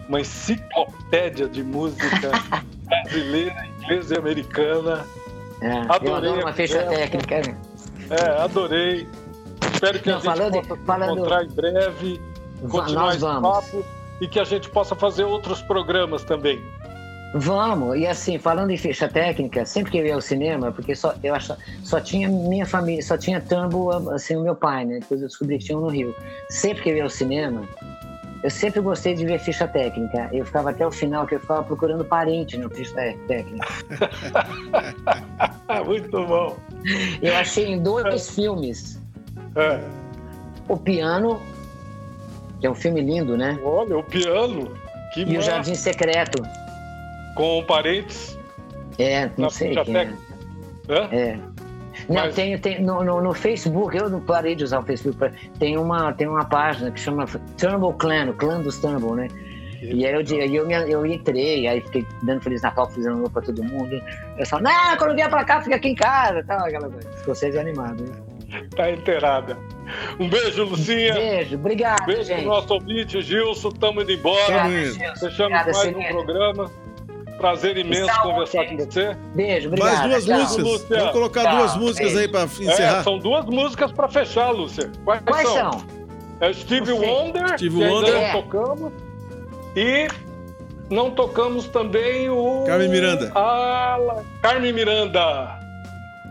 Uma enciclopédia de música brasileira, inglesa e americana. É, eu Adorei uma ficha técnica. né? É, adorei. Espero que Não, a gente falando- possa falando- encontrar em breve, continuar esse vamos. papo e que a gente possa fazer outros programas também. Vamos, e assim, falando em ficha técnica, sempre que eu ia ao cinema, porque só, eu acho, só tinha minha família, só tinha Tambo, assim, o meu pai, né? Depois eu descobri que tinha um no Rio. Sempre que eu ia ao cinema, eu sempre gostei de ver ficha técnica. Eu ficava até o final, que eu ficava procurando parente na ficha té- técnica. Muito bom. Eu achei em dois filmes É. O Piano, que é um filme lindo, né? Olha, o piano. Que E o massa. Jardim Secreto. Com parentes. É, não sei quem é. Hã? É. Não, Mas- tem, tem no, no, no Facebook, eu não parei de usar o Facebook, tem uma, tem uma página que chama Turnbull Clan, o clã dos Turnbull, né? E aí eu, aí eu, me- eu entrei, aí fiquei dando Feliz Natal, fazendo roupa pra todo mundo. Eu só, não, quando vier pra cá, fica aqui em casa, tal, aquela coisa. Vocês animados, né? Tá inteirada. Um beijo, Lucinha. Beijo, obrigado, Beijo gente. pro nosso ouvinte, Gilson. Tamo indo embora. Obrigada, mais um Celina. programa. Prazer imenso saúde. conversar com você. Beijo, obrigado. Mais duas tchau. músicas. Lúcia. Vamos colocar Tchau. duas músicas aí pra É, encerrar. são duas músicas para fechar, Lúcia. Quais, Quais são? são? É Steve. Wonder, Steve que ainda Wonder. não É. tocamos. E não tocamos também o. Carmen Miranda. Lá- Carmen Miranda.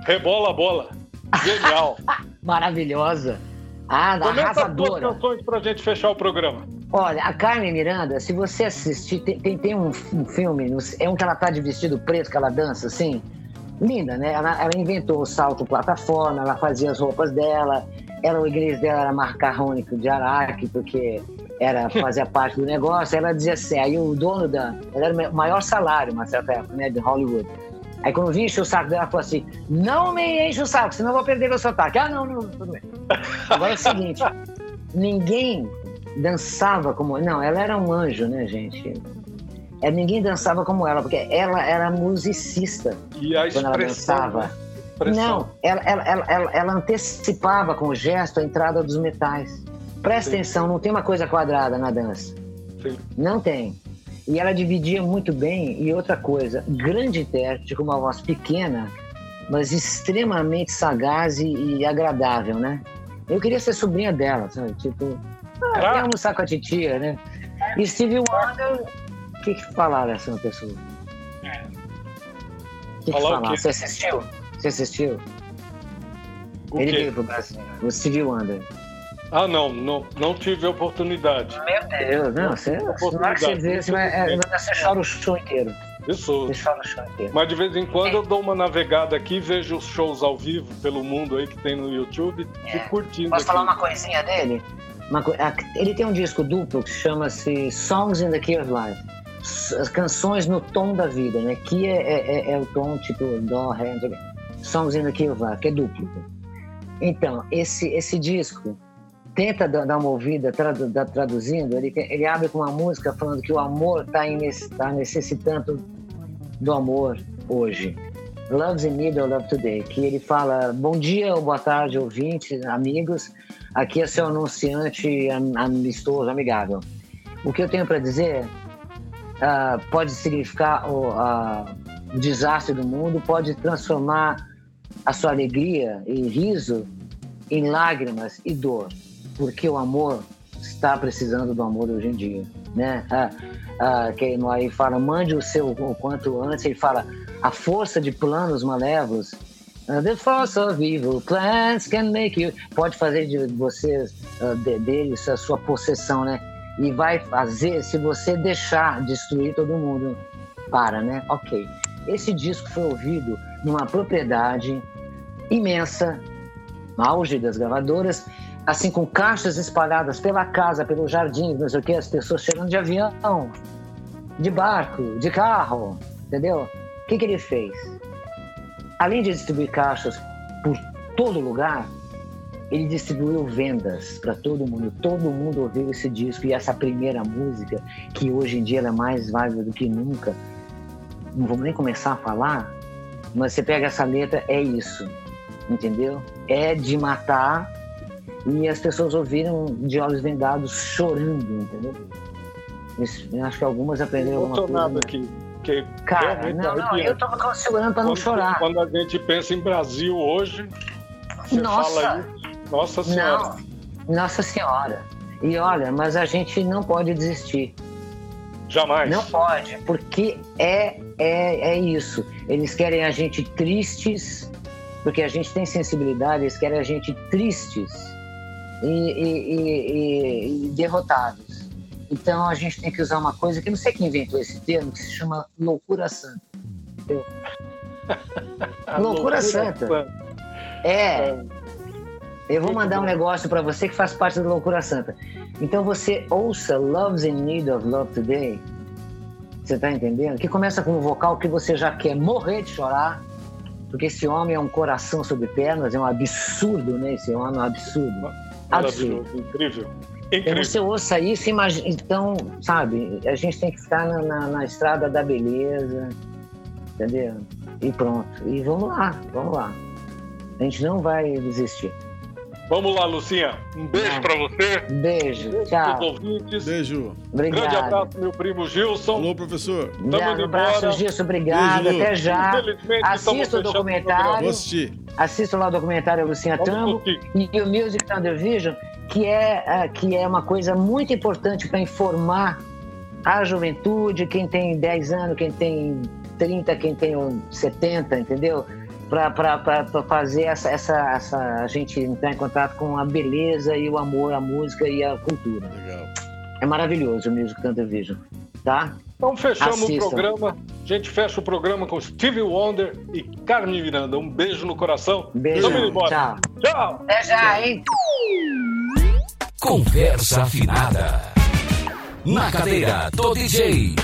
Rebola a bola. Genial. Maravilhosa. Ah, Comenta as duas arrasadora. canções pra gente fechar o programa. Olha, a Carmen Miranda, se você assistir, tem, tem, tem um, um filme, é um que ela tá de vestido preto, que ela dança assim. Linda, né? Ela, ela inventou o salto plataforma, ela fazia as roupas dela, ela, o inglês dela era macarrônico de Araque, porque era, fazia parte do negócio. Ela dizia assim, aí o dono da. Ela era o maior salário, uma certa época, né? De Hollywood. Aí quando vinha encher o saco dela, ela falou assim: não me enche o saco, senão eu vou perder meu sotaque. Ah, não, não, tudo bem. Agora é o seguinte: ninguém dançava como. Não, ela era um anjo, né, gente? É, ninguém dançava como ela, porque ela era musicista E a quando ela dançava. né? Não, ela, ela, ela, ela, antecipava com o gesto a entrada dos metais. Presta atenção, não tem uma coisa quadrada na dança. Não tem. E ela dividia muito bem. E outra coisa, grande intérprete, com uma voz pequena, mas extremamente sagaz e, e agradável, né? Eu queria ser sobrinha dela, sabe? Tipo, ah, Ah. quer almoçar com a titia, né? E Stevie Wonder, o que, que falaram dessa pessoa? O que, que falaram? Você assistiu? Você assistiu? O Ele quê? veio pro Brasil, o Stevie Wonder. Ah, não, não, não tive oportunidade. Meu Deus, não, você, na hora que você vai, é, você chora o show inteiro. Isso. Você chora o show inteiro. Mas de vez em quando eu dou uma navegada aqui, vejo os shows ao vivo pelo mundo aí que tem no YouTube e fico curtindo. É. Posso aqui. falar uma coisinha dele? Uma co- Ele tem um disco duplo que chama-se Songs in the Key of Life. As canções no tom da vida, né? Que é, é- é- é o tom tipo dó, ré, não. Songs in the Key of Life, que é duplo. Então, esse, esse disco tenta dar uma ouvida tradu- da- traduzindo, ele, ele abre com uma música falando que o amor está tá necessitando do amor hoje. Love's in need of love today. Que ele fala: Bom dia ou boa tarde, ouvintes, amigos. Aqui é seu anunciante am- amistoso, amigável. O que eu tenho para dizer ah, pode significar o, ah, o desastre do mundo, pode transformar a sua alegria e riso em lágrimas e dor, porque o amor está precisando do amor hoje em dia, né? Ah, ah, que aí fala mande o seu o quanto antes. Ele fala a força de planos malévolos. ah, the force of evil plans can make you pode fazer de vocês ah, de, deles a sua possessão, né? E vai fazer se você deixar destruir todo mundo. Para, né? Ok. Esse disco foi ouvido numa propriedade imensa, auge das gravadoras, assim com caixas espalhadas pela casa, pelo jardim, não sei o que, as pessoas chegando de avião, de barco, de carro, entendeu? O que, que ele fez? Além de distribuir caixas por todo lugar, ele distribuiu vendas para todo mundo. Todo mundo ouviu esse disco e essa primeira música, que hoje em dia é mais válida do que nunca. Não vamos nem começar a falar, mas você pega essa letra, é isso, entendeu? É de matar e as pessoas ouviram de olhos vendados chorando, entendeu? Isso, acho que algumas aprenderam alguma coisa. Emocionado aqui. Que Cara, não, não, eu tava segurando para não quando, chorar. Quando a gente pensa em Brasil hoje, você Nossa. fala isso. Nossa Senhora. Não, Nossa Senhora. E olha, mas a gente não pode desistir. Jamais. Não pode, porque é, é, é isso. Eles querem a gente tristes, porque a gente tem sensibilidade, eles querem a gente tristes e, e- e- derrotados. Então a gente tem que usar uma coisa que não sei quem inventou esse termo, que se chama loucura santa. A loucura santa. É. Eu vou mandar um negócio pra você que faz parte da loucura santa. Então você ouça Love's in Need of Love Today. Você tá entendendo? Que começa com um vocal que você já quer morrer de chorar, porque esse homem é um coração sobre pernas, é um absurdo, né? Esse homem é um absurdo. Maravilhoso, incrível. Então Incrível. você ouça isso, imagina. Então, sabe, a gente tem que ficar na, na- na estrada da beleza, entendeu? E pronto. E vamos lá, vamos lá. A gente não vai desistir. Vamos lá, Lucinha. Um beijo Ah. pra você. Beijo, Beijo tchau. pros ouvintes. Beijo. Grande Obrigado. abraço, meu primo Gilson. Alô, professor. Tamo Um abraço. Gilson, obrigado. Beijo. Até já. Assista o documentário. Vou assistir. Assista lá o documentário Lucinha Vamos Tambo e o Music Thunder Vision, que é, ah, que é uma coisa muito importante para informar a juventude, quem tem 10 anos, quem tem 30, quem tem um 70, entendeu? Para fazer essa, essa, essa, a gente entrar em contato com a beleza e o amor à música e à cultura. Legal. É maravilhoso o Music Thunder Vision, tá? Então fechamos Assistam. o programa. A gente fecha o programa com Stevie Wonder e Carmen Miranda. Um beijo no coração. Beijo, tchau. Tchau. Até já, hein? Conversa afinada. Na cadeira do DJ.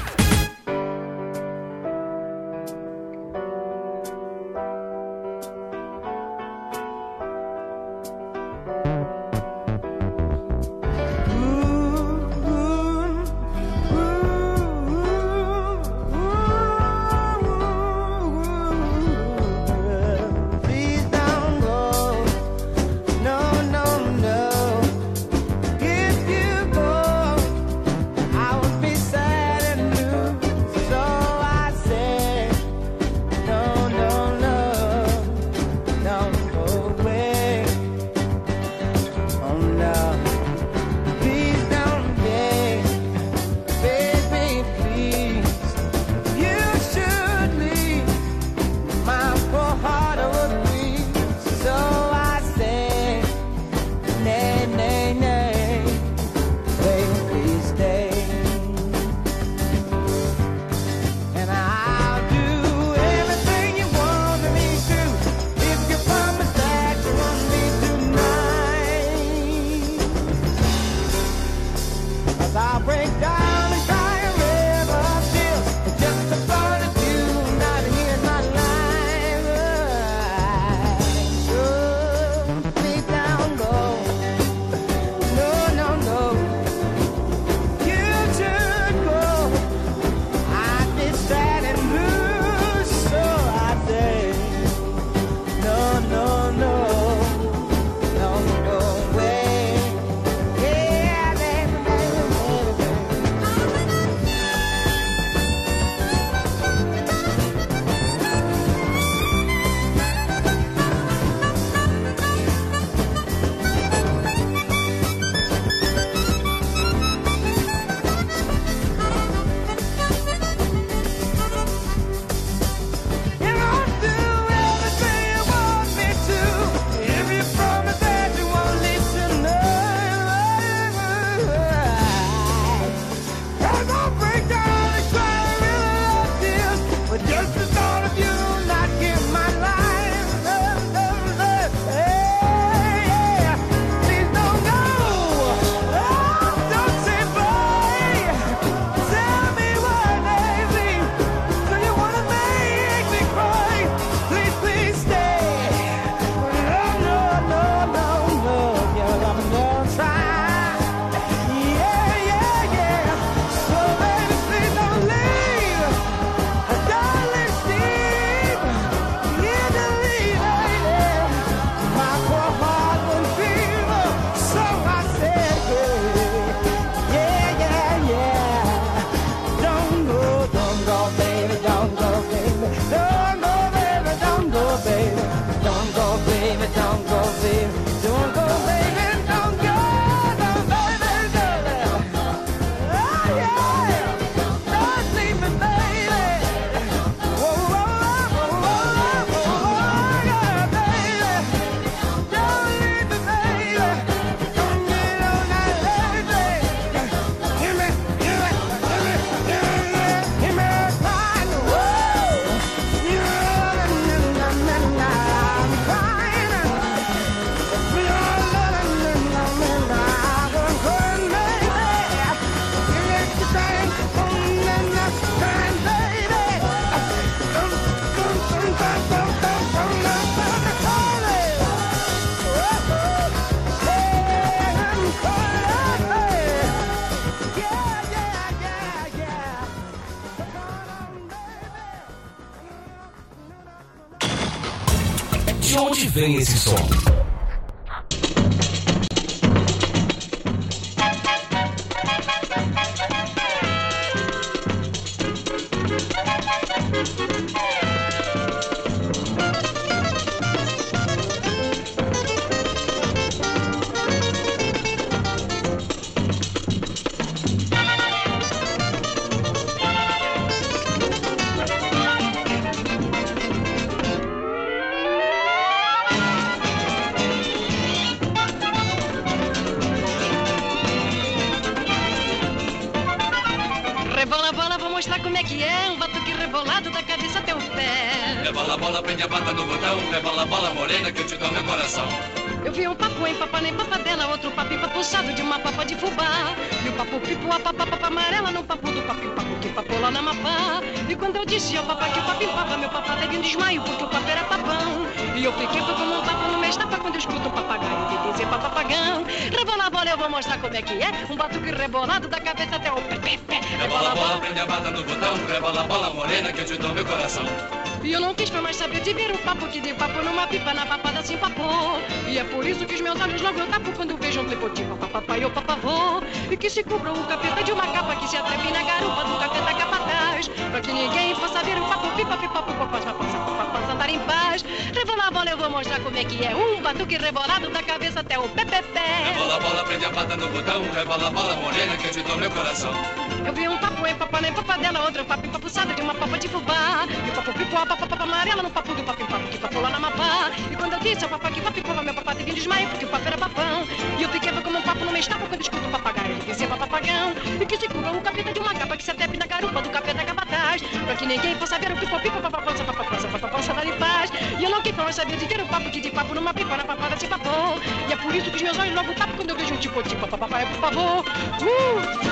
Vem se cubra o capeta de uma capa que se atreve na garupa do capeta capataz. Pra que ninguém possa ver o papo pipa pipa pipa pipa pipa andar em paz. Rebolar a bola eu vou mostrar como é que é. Um batuque rebolado da cabeça até o pé pé pé. Rebola, bola, prende a bata no botão. Rebola, bola morena que eu te dou meu coração. Eu vi um papo em papa nem papadela, outro papo empapuçado de uma papa de fubá. E o papo pipo, a papa, papa amarela no papo do papo papo que papo lá na mapá. E quando eu disse ao papá que papo meu papá teve um desmaio porque o papo era papão. E eu fiquei como um papo no mês tapa quando. E que se cubra o capeta de uma capa que se atepe na garupa do capeta capataz. Pra que ninguém possa ver o pipo, pipo, papapança, papapança, papapança, dar em paz. E eu não quis mais saber de ver o papo que de papo numa pipa na papada se papou. E é por isso que os meus olhos logo tapam quando eu vejo um tipo tipo papapai, por favor. Uh!